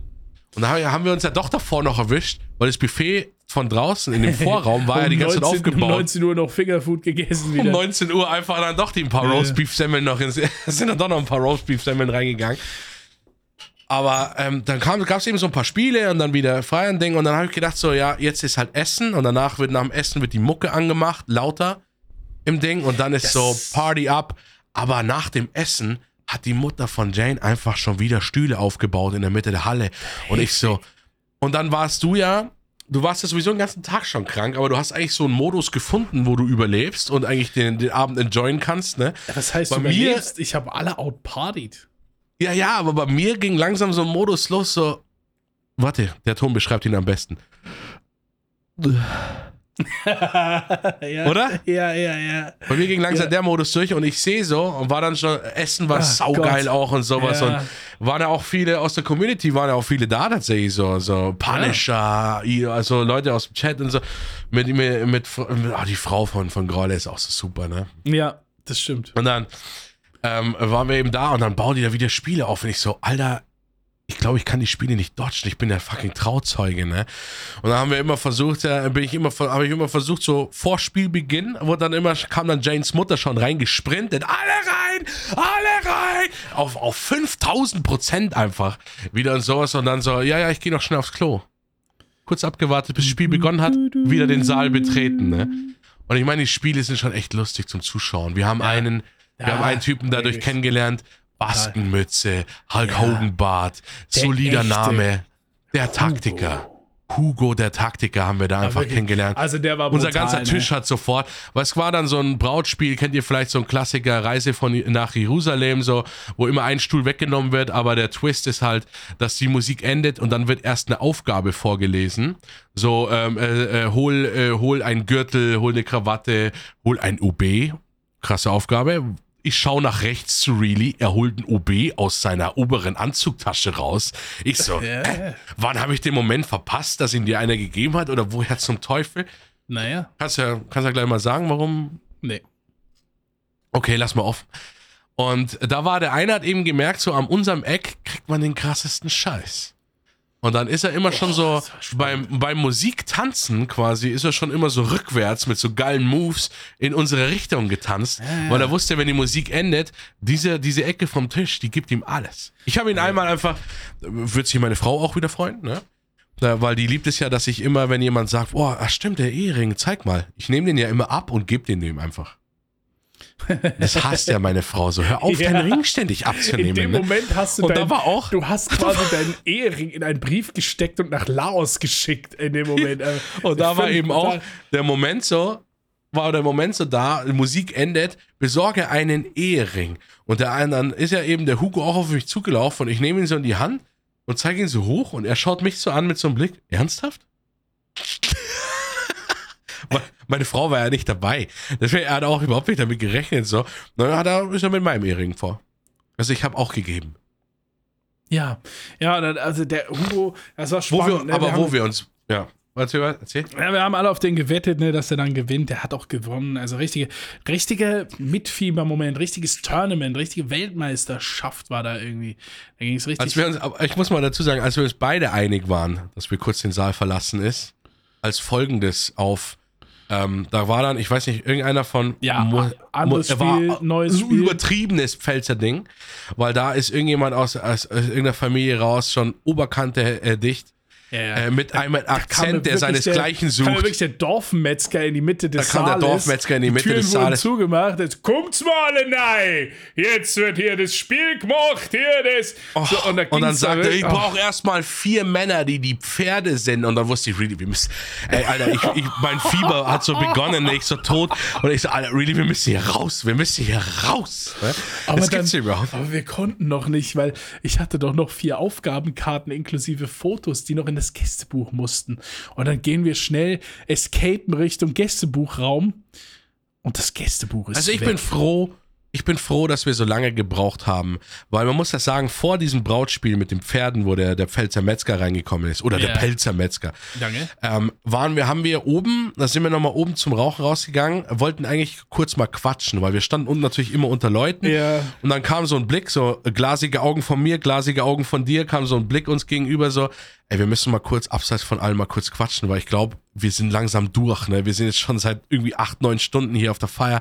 Und da haben wir- uns ja doch davor noch erwischt, weil das Buffet von draußen in dem Vorraum war ja die ganze Zeit 19 aufgebaut. Um 19 Uhr noch Fingerfood gegessen Um wieder. 19 Uhr einfach dann doch die ein paar Ja. Roastbeef-Semmeln noch ins, sind dann doch noch ein paar Roastbeef-Semmeln reingegangen. Aber ähm, dann gab es eben so ein paar Spiele und dann wieder freien Ding und dann habe ich gedacht so, ja, jetzt ist halt Essen und danach wird nach dem Essen wird die Mucke angemacht, lauter im Ding und dann ist so Das- Party up. Aber nach dem Essen hat die Mutter von Jane einfach schon wieder Stühle aufgebaut in der Mitte der Halle und ich so und dann warst du ja Du warst ja sowieso den ganzen Tag schon krank, aber du hast eigentlich so einen Modus gefunden, wo du überlebst und eigentlich den, den Abend enjoyen kannst, ne? Was heißt Bei du mir- überlebst? Ich habe alle outpartied. Ja, ja, aber bei mir ging langsam so ein Modus los, so. Warte, der Ton beschreibt ihn am besten. ja. Oder? Ja, ja, ja. Bei mir ging langsam Ja. der Modus durch und ich sehe so und war dann schon, Essen war Ach saugeil Gott. auch und sowas. Ja. Und waren ja auch viele aus der Community, waren ja auch viele da tatsächlich, so, so Punisher, i- also Leute aus dem Chat und so. Mit, mit, mit, mit ah, die Frau von, von Grolle ist auch so super, ne? Ja, das stimmt. Und dann ähm, waren wir eben da und dann bauen die da wieder Spiele auf und ich so, Alter, ich glaube, ich kann die Spiele nicht dodgen, ich bin der fucking Trauzeuge, ne? Und dann haben wir immer versucht, ja, bin ich immer, habe ich immer versucht, so vor Spielbeginn, wo dann immer, kam dann Janes Mutter schon reingesprintet, alle rein, alle rein, auf, auf 5000 Prozent einfach, wieder und sowas und dann so, ja, ja, ich gehe noch schnell aufs Klo. Kurz abgewartet, bis das Spiel begonnen hat, wieder den Saal betreten, ne? Und ich meine, die Spiele sind schon echt lustig zum Zuschauen. Wir haben einen, wir Ja, haben einen Typen dadurch kennengelernt, Baskenmütze, Hulk Ja. Hogan Bart, Der solider echte Name, der Taktiker. Hugo, der Taktiker, haben wir da einfach wirklich. kennengelernt. Also der war Unser brutal, ganzer ne? Tisch hat sofort, es war dann so ein Brautspiel, kennt ihr vielleicht so ein Klassiker, Reise von nach Jerusalem, so, wo immer ein Stuhl weggenommen wird, aber der Twist ist halt, dass die Musik endet und dann wird erst eine Aufgabe vorgelesen. So, ähm, äh, äh, hol, äh, hol einen Gürtel, hol eine Krawatte, hol ein OB. Krasse Aufgabe. Ich schaue nach rechts zu Reilly, er holt ein OB aus seiner oberen Anzugtasche raus. Ich so, äh, wann habe ich den Moment verpasst, dass ihn dir einer gegeben hat oder woher zum Teufel? Naja, Kannst ja, kannst ja gleich mal sagen, warum. nee. Okay, lass mal offen. Und da war der eine, hat eben gemerkt, so an unserem Eck kriegt man den krassesten Scheiß. Und dann ist er immer schon so, beim, beim Musiktanzen quasi, ist er schon immer so rückwärts mit so geilen Moves in unsere Richtung getanzt, Ja. weil er wusste, wenn die Musik endet, diese, diese Ecke vom Tisch, die gibt ihm alles. Ich habe ihn einmal einfach, wird sich meine Frau auch wieder freuen, ne? Da, weil die liebt es ja, dass ich immer, wenn jemand sagt, boah, ach stimmt, der Ehering, zeig mal. Ich nehme den ja immer ab und gebe den dem einfach. Das hasst ja meine Frau so. Hör auf, Ja. deinen Ring ständig abzunehmen. In dem ne? Moment hast du Und da dein, war auch- du hast quasi deinen Ehering in einen Brief gesteckt und nach Laos geschickt in dem Moment. Also, Und da war eben auch der Moment so, war der Moment so da, Musik endet, besorge einen Ehering. Und der eine, dann ist ja eben der Hugo auch auf mich zugelaufen und ich nehme ihn so in die Hand und zeige ihn so hoch und er schaut mich so an mit so einem Blick. Ernsthaft? Me- Meine Frau war ja nicht dabei. Deswegen er hat auch überhaupt nicht damit gerechnet. So. Dann hat er, ist er mit meinem Ehering vor. Also ich habe auch gegeben. Ja, ja, also der Hugo, das war Wo spannend. wir, ne? aber wir wo wir uns. Ja. Erzähl, erzähl. Ja, wir haben alle auf den gewettet, ne, dass er dann gewinnt. Der hat auch gewonnen. Also richtige, richtige Mitfieber-Moment, richtiges Tournament, richtige Weltmeisterschaft war da irgendwie. Da ging es richtig. Als wir uns, ich muss mal dazu sagen, als wir uns beide einig waren, dass wir kurz den Saal verlassen ist, als folgendes auf, ähm, da war dann, ich weiß nicht, irgendeiner von Ja, Mo- anderes Mo- Spiel, neues ein Spiel. übertriebenes Pfälzer Ding, weil da ist irgendjemand aus, aus, aus irgendeiner Familie raus, schon Oberkante äh, dicht, ja, ja. äh, mit einem kam Akzent, der seinesgleichen Kam mir sucht. wirklich der Dorfmetzger in die Mitte des Da kam der Saales. Dorfmetzger in die Mitte Türen des wurden Saales. zugemacht. Jetzt kommt's mal nein. Jetzt wird hier das Spiel gemacht. Hier das. So, und, dann ging's da sagte er, ich oh. brauche erstmal vier Männer, die die Pferde sind. Und dann wusste ich, really, wir müssen, ey, Alter, ich, ich, mein Fieber hat so begonnen, ich so tot. Und ich so, Alter, really, wir müssen hier raus, wir müssen hier raus. ne? Aber, das dann, gibt's überhaupt. aber wir konnten noch nicht, weil ich hatte doch noch vier Aufgabenkarten inklusive Fotos, die noch in das Gästebuch mussten. Und dann gehen wir schnell escapen Richtung Gästebuchraum. Und das Gästebuch ist Also ich weg. bin froh, ich bin froh, dass wir so lange gebraucht haben, weil man muss das sagen, vor diesem Brautspiel mit den Pferden, wo der, der Pfälzer Metzger reingekommen ist, oder Ja. der Pelzer Metzger, Danke. ähm, waren wir, haben wir oben, da sind wir nochmal oben zum Rauchen rausgegangen, wollten eigentlich kurz mal quatschen, weil wir standen unten natürlich immer unter Leuten. Ja. Und dann kam so ein Blick, so glasige Augen von mir, glasige Augen von dir, kam so ein Blick uns gegenüber, so, ey, wir müssen mal kurz abseits von allem mal kurz quatschen, weil ich glaube, wir sind langsam durch, ne? Wir sind jetzt schon seit irgendwie acht, neun Stunden hier auf der Feier.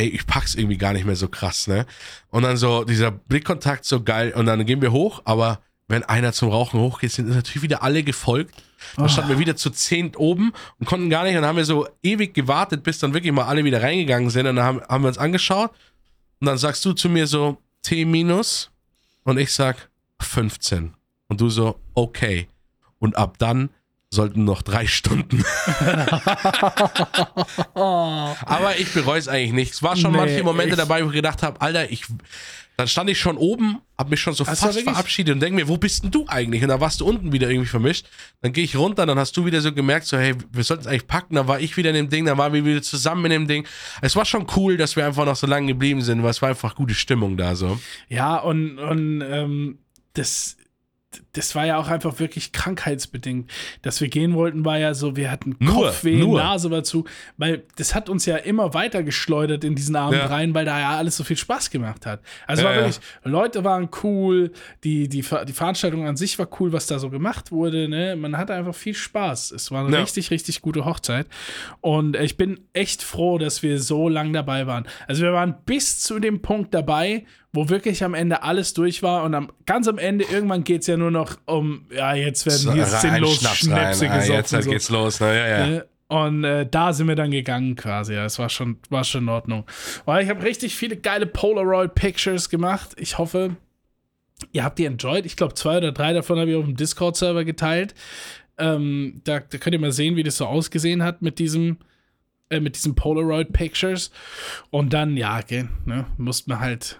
Ey, ich pack's irgendwie gar nicht mehr so krass, ne? Und dann so dieser Blickkontakt so geil und dann gehen wir hoch, aber wenn einer zum Rauchen hochgeht, sind natürlich wieder alle gefolgt. Dann standen wir wieder zu zehnt oben und konnten gar nicht. Und dann haben wir so ewig gewartet, bis dann wirklich mal alle wieder reingegangen sind. Und dann haben, haben wir uns angeschaut. Und dann sagst du zu mir so T minus und ich sag 15. Und du so, okay. Und ab dann sollten noch drei Stunden. Aber ich bereue es eigentlich nicht. Es war schon Nee, manche Momente dabei, wo ich gedacht habe, Alter, ich. Dann stand ich schon oben, hab mich schon so Also fast verabschiedet und denk mir, wo bist denn du eigentlich? Und dann warst du unten wieder irgendwie vermischt. Dann gehe ich runter, dann hast du wieder so gemerkt, so, hey, wir sollten es eigentlich packen. Dann war ich wieder in dem Ding, dann waren wir wieder zusammen in dem Ding. Es war schon cool, dass wir einfach noch so lange geblieben sind, weil es war einfach gute Stimmung da so. Ja, und, und ähm, das, das war ja auch einfach wirklich krankheitsbedingt. Dass wir gehen wollten, war ja so, wir hatten Nur, Kopfweh, nur. Nase war zu, weil das hat uns ja immer weiter geschleudert in diesen Abend Ja. rein, weil da ja alles so viel Spaß gemacht hat. Also Ja, war ja. wirklich, Leute waren cool, die, die, die Veranstaltung an sich war cool, was da so gemacht wurde. Ne? Man hatte einfach viel Spaß. Es war eine Ja. richtig, richtig gute Hochzeit. Und ich bin echt froh, dass wir so lang dabei waren. Also wir waren bis zu dem Punkt dabei, wo wirklich am Ende alles durch war und am, ganz am Ende irgendwann geht es ja nur noch um, ja, jetzt werden hier rein, sinnlos Schnaps Schnäpse rein. Ah, gesoffen. jetzt so. geht's los. Ne? Ja, ja. Ne? Und äh, da sind wir dann gegangen quasi. Ja, es war schon, war schon in Ordnung. Weil ich habe richtig viele geile Polaroid-Pictures gemacht. Ich hoffe, ihr habt die enjoyed. Ich glaube, zwei oder drei davon habe ich auf dem Discord-Server geteilt. Ähm, da, da könnt ihr mal sehen, wie das so ausgesehen hat mit diesem, äh, mit diesen Polaroid-Pictures. Und dann, ja, okay, ne, mussten wir halt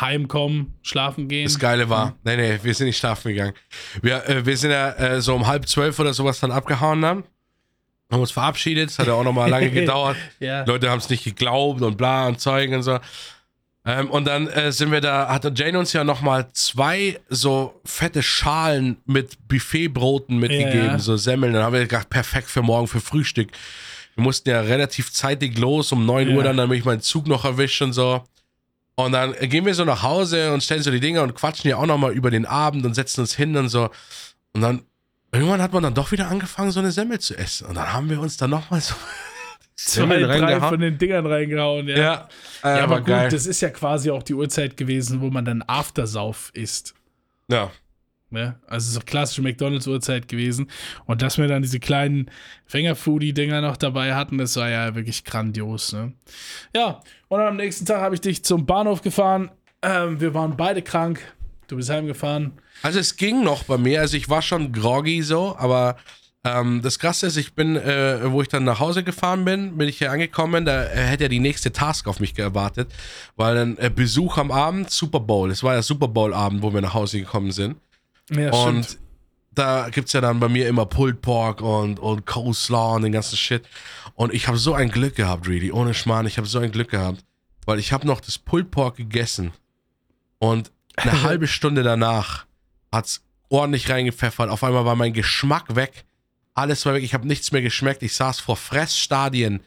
heimkommen, schlafen gehen. Das Geile war, nee, nee, wir sind nicht schlafen gegangen. Wir, äh, wir sind ja äh, so um halb zwölf oder sowas dann abgehauen dann. Haben uns verabschiedet, es hat ja auch nochmal lange gedauert. Ja. Leute haben es nicht geglaubt und bla und Zeugen und so. Ähm, und dann äh, sind wir da, hat Jane uns ja nochmal zwei so fette Schalen mit Buffetbroten mitgegeben, Ja. so Semmeln. Dann haben wir gedacht, perfekt für morgen für Frühstück. Wir mussten ja relativ zeitig los, um 9 Ja. Uhr dann, damit ich meinen Zug noch erwischt und so. Und dann gehen wir so nach Hause und stellen so die Dinge und quatschen ja auch nochmal über den Abend und setzen uns hin und so. Und dann, irgendwann hat man dann doch wieder angefangen, so eine Semmel zu essen. Und dann haben wir uns dann nochmal so Zwei, drei von den Dingern reingehauen. Ja, Ja, äh, ja aber gut, geil. das ist ja quasi auch die Uhrzeit gewesen, wo man dann Aftersauf isst. Ja. Ne? Also so klassische McDonalds-Uhrzeit gewesen. Und dass wir dann diese kleinen Fingerfoodie-Dinger noch dabei hatten, das war ja wirklich grandios. Ne? Ja, und am nächsten Tag habe ich dich zum Bahnhof gefahren. Ähm, wir waren beide krank. Du bist heimgefahren. Also es ging noch bei mir. Also ich war schon groggy so, aber ähm, das Krasse ist, ich bin, äh, wo ich dann nach Hause gefahren bin, bin ich hier angekommen, da hätte ja die nächste Task auf mich gewartet, weil dann äh, Besuch am Abend, Super Bowl. Es war ja Super Bowl-Abend, wo wir nach Hause gekommen sind. Ja, und stimmt. da gibt es ja dann bei mir immer Pulled Pork und, und Coleslaw und den ganzen Shit. Und ich habe so ein Glück gehabt, really, ohne Schmarrn, ich habe so ein Glück gehabt, weil ich habe noch das Pulled Pork gegessen und eine halbe Stunde danach hat's ordentlich reingepfeffert. Auf einmal war mein Geschmack weg. Alles war weg. Ich habe nichts mehr geschmeckt. Ich saß vor Fressstadien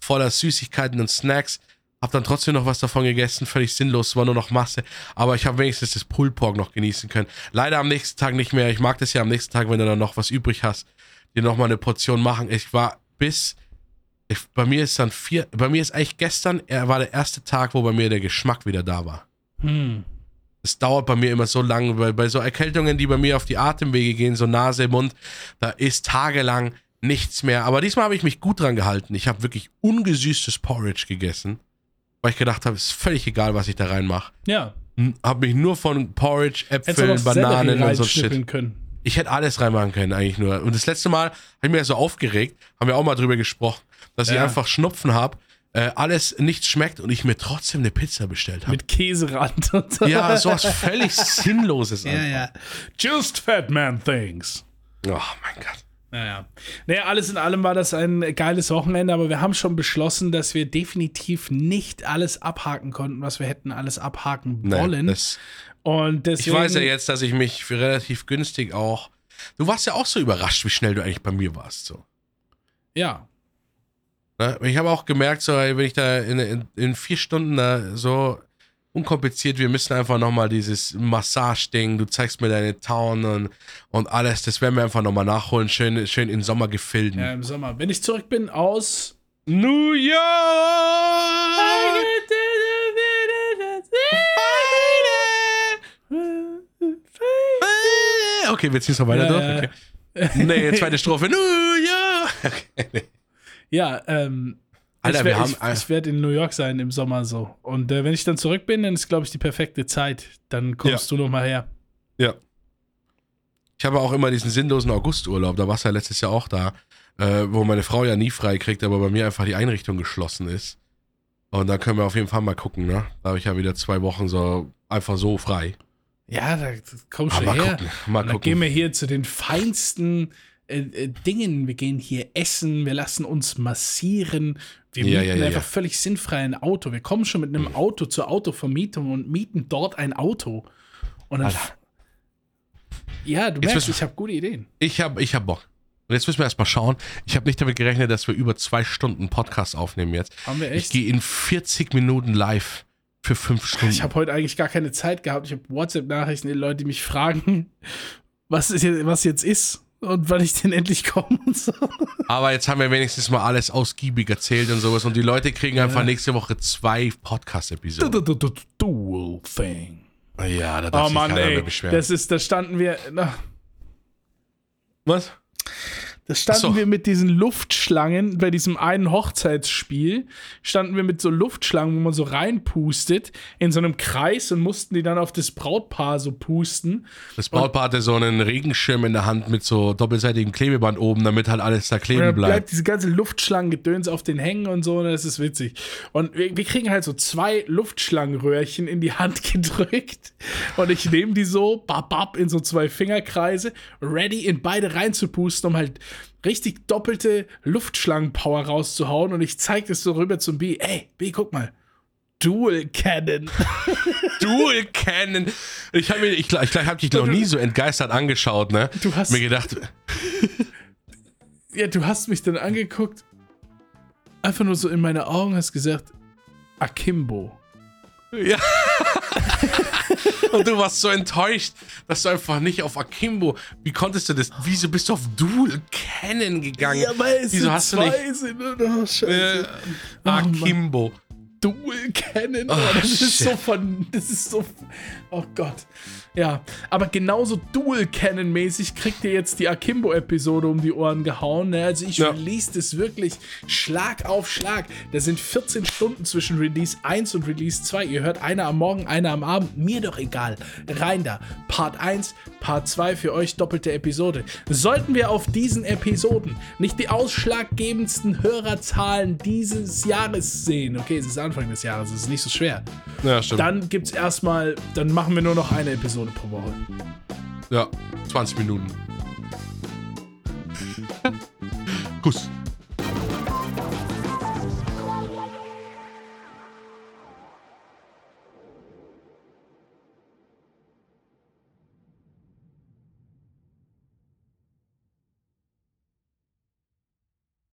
voller Süßigkeiten und Snacks. Hab dann trotzdem noch was davon gegessen. Völlig sinnlos. War nur noch Masse. Aber ich habe wenigstens das Pulled Pork noch genießen können. Leider am nächsten Tag nicht mehr. Ich mag das ja am nächsten Tag, wenn du dann noch was übrig hast, dir noch mal eine Portion machen. Ich war bis ich, bei mir ist dann vier, bei mir ist eigentlich gestern, er war der erste Tag, wo bei mir der Geschmack wieder da war Hm. es dauert bei mir immer so lange, weil bei so Erkältungen, die bei mir auf die Atemwege gehen, so Nase, Mund, da ist tagelang nichts mehr. Aber diesmal habe ich mich gut dran gehalten. Ich habe wirklich ungesüßtes Porridge gegessen, weil ich gedacht habe, es ist völlig egal, was ich da reinmache. Ja. Habe mich nur von Porridge, Äpfeln, Bananen und so Shit. können. Ich hätte alles reinmachen können, eigentlich nur. Und das letzte Mal habe ich mir so aufgeregt, haben wir auch mal drüber gesprochen, dass ich Ja. einfach Schnupfen habe, äh, alles nichts schmeckt und ich mir trotzdem eine Pizza bestellt habe. Mit Käserand und so. Ja, sowas völlig Sinnloses. Ja, einfach. ja. Just Fat Man Things. Oh mein Gott. Naja. Naja, alles in allem war das ein geiles Wochenende, aber wir haben schon beschlossen, dass wir definitiv nicht alles abhaken konnten, was wir hätten alles abhaken wollen. das, Und ich deswegen, weiß ja jetzt, dass ich mich für relativ günstig auch. Du warst ja auch so überrascht, wie schnell du eigentlich bei mir warst. So. Ja. Ne? Ich habe auch gemerkt, so, wenn ich da in, in, in vier Stunden da so unkompliziert, wir müssen einfach nochmal dieses Massage-Ding, du zeigst mir deine Town und, und alles, das werden wir einfach nochmal nachholen, schön, schön in Sommergefilden. ja, im Sommer. Wenn ich zurück bin aus. New York! Okay, wir ziehen es noch weiter Ja, durch. Okay. Nee, zweite Strophe. New York! Okay. Ja, ähm. Alter, ich wir haben- ich, ich werde in New York sein im Sommer so. Und äh, wenn ich dann zurück bin, dann ist, glaube ich, die perfekte Zeit. Dann kommst du noch mal her. Ja. Ich habe auch immer diesen sinnlosen Augusturlaub, da warst du ja letztes Jahr auch da, äh, wo meine Frau ja nie frei kriegt, aber bei mir einfach die Einrichtung geschlossen ist. Und da können wir auf jeden Fall mal gucken, ne? Da habe ich ja wieder zwei Wochen so einfach so frei. Ja, da kommst du her. gucken, mal Und dann gucken. gehen wir hier zu den feinsten äh, äh, Dingen. Wir gehen hier essen, wir lassen uns massieren. Wir Ja, mieten ja, ja, einfach völlig sinnfrei ein Auto. Wir kommen schon mit einem Auto zur Autovermietung und mieten dort ein Auto. Und dann. Alter. Ja, du Jetzt merkst, ich habe gute Ideen. Ich habe ich hab Bock. Und jetzt müssen wir erstmal schauen. Ich habe nicht damit gerechnet, dass wir über zwei Stunden Podcast aufnehmen jetzt. Haben wir Ich echt? gehe in 40 Minuten live für fünf Stunden. Ich habe heute eigentlich gar keine Zeit gehabt. Ich habe WhatsApp-Nachrichten, die Leute, die mich fragen, was, ist jetzt, was jetzt ist und wann ich denn endlich komme und so. Aber jetzt haben wir wenigstens mal alles ausgiebig erzählt und sowas. Und die Leute kriegen einfach nächste Woche zwei Podcast-Episoden. Dual Thing. Ja, da darf Oh sich Mann, keiner mehr ey. beschweren. Das ist, da standen wir. Na, Was? Da standen so. wir mit diesen Luftschlangen bei diesem einen Hochzeitsspiel. Standen wir mit so Luftschlangen, wo man so reinpustet, in so einem Kreis und mussten die dann auf das Brautpaar so pusten. Das Brautpaar hatte so einen Regenschirm in der Hand mit so doppelseitigem Klebeband oben, damit halt alles da Und kleben bleibt bleibt. diese ganze Luftschlangengedöns auf den hängen und so, und das ist witzig. Und wir, wir kriegen halt so zwei Luftschlangenröhrchen in die Hand gedrückt. Und ich nehme die so, bap, bap, in so zwei Fingerkreise, ready in beide reinzupusten, um halt richtig doppelte Luftschlangenpower rauszuhauen. Und ich zeige das so rüber zum B. Ey, B, guck mal. Dual Cannon. Dual Cannon. Ich habe ich, ich ich hab dich noch nie so entgeistert angeschaut, ne? Du hast- mir gedacht, Ja, du hast mich dann angeguckt, einfach nur so in meine Augen, hast gesagt, Akimbo. ja. Und du warst so enttäuscht, dass du einfach nicht auf Akimbo. Wie konntest du das? Wieso bist du auf Dual Cannon gegangen? weil es Wieso hast du nicht sind. Oh, scheiße. äh, Akimbo? Dual Cannon. Oh, Oh, das ist shit. so von. Das ist so. Oh Gott. Ja, aber genauso Dual-Canon-mäßig kriegt ihr jetzt die Akimbo-Episode um die Ohren gehauen. Ne? Also ich Ja. release das wirklich Schlag auf Schlag. Da sind 14 Stunden zwischen Release 1 und Release 2. Ihr hört einer am Morgen, einer am Abend. Mir doch egal. Rein da. Part 1, Part 2 für euch doppelte Episode. Sollten wir auf diesen Episoden nicht die ausschlaggebendsten Hörerzahlen dieses Jahres sehen, okay, es ist Anfang des Jahres, es ist nicht so schwer, Ja, stimmt. dann gibt's erstmal, dann machen wir nur noch eine Episode pro Woche. ja, 20 Minuten. Kuss.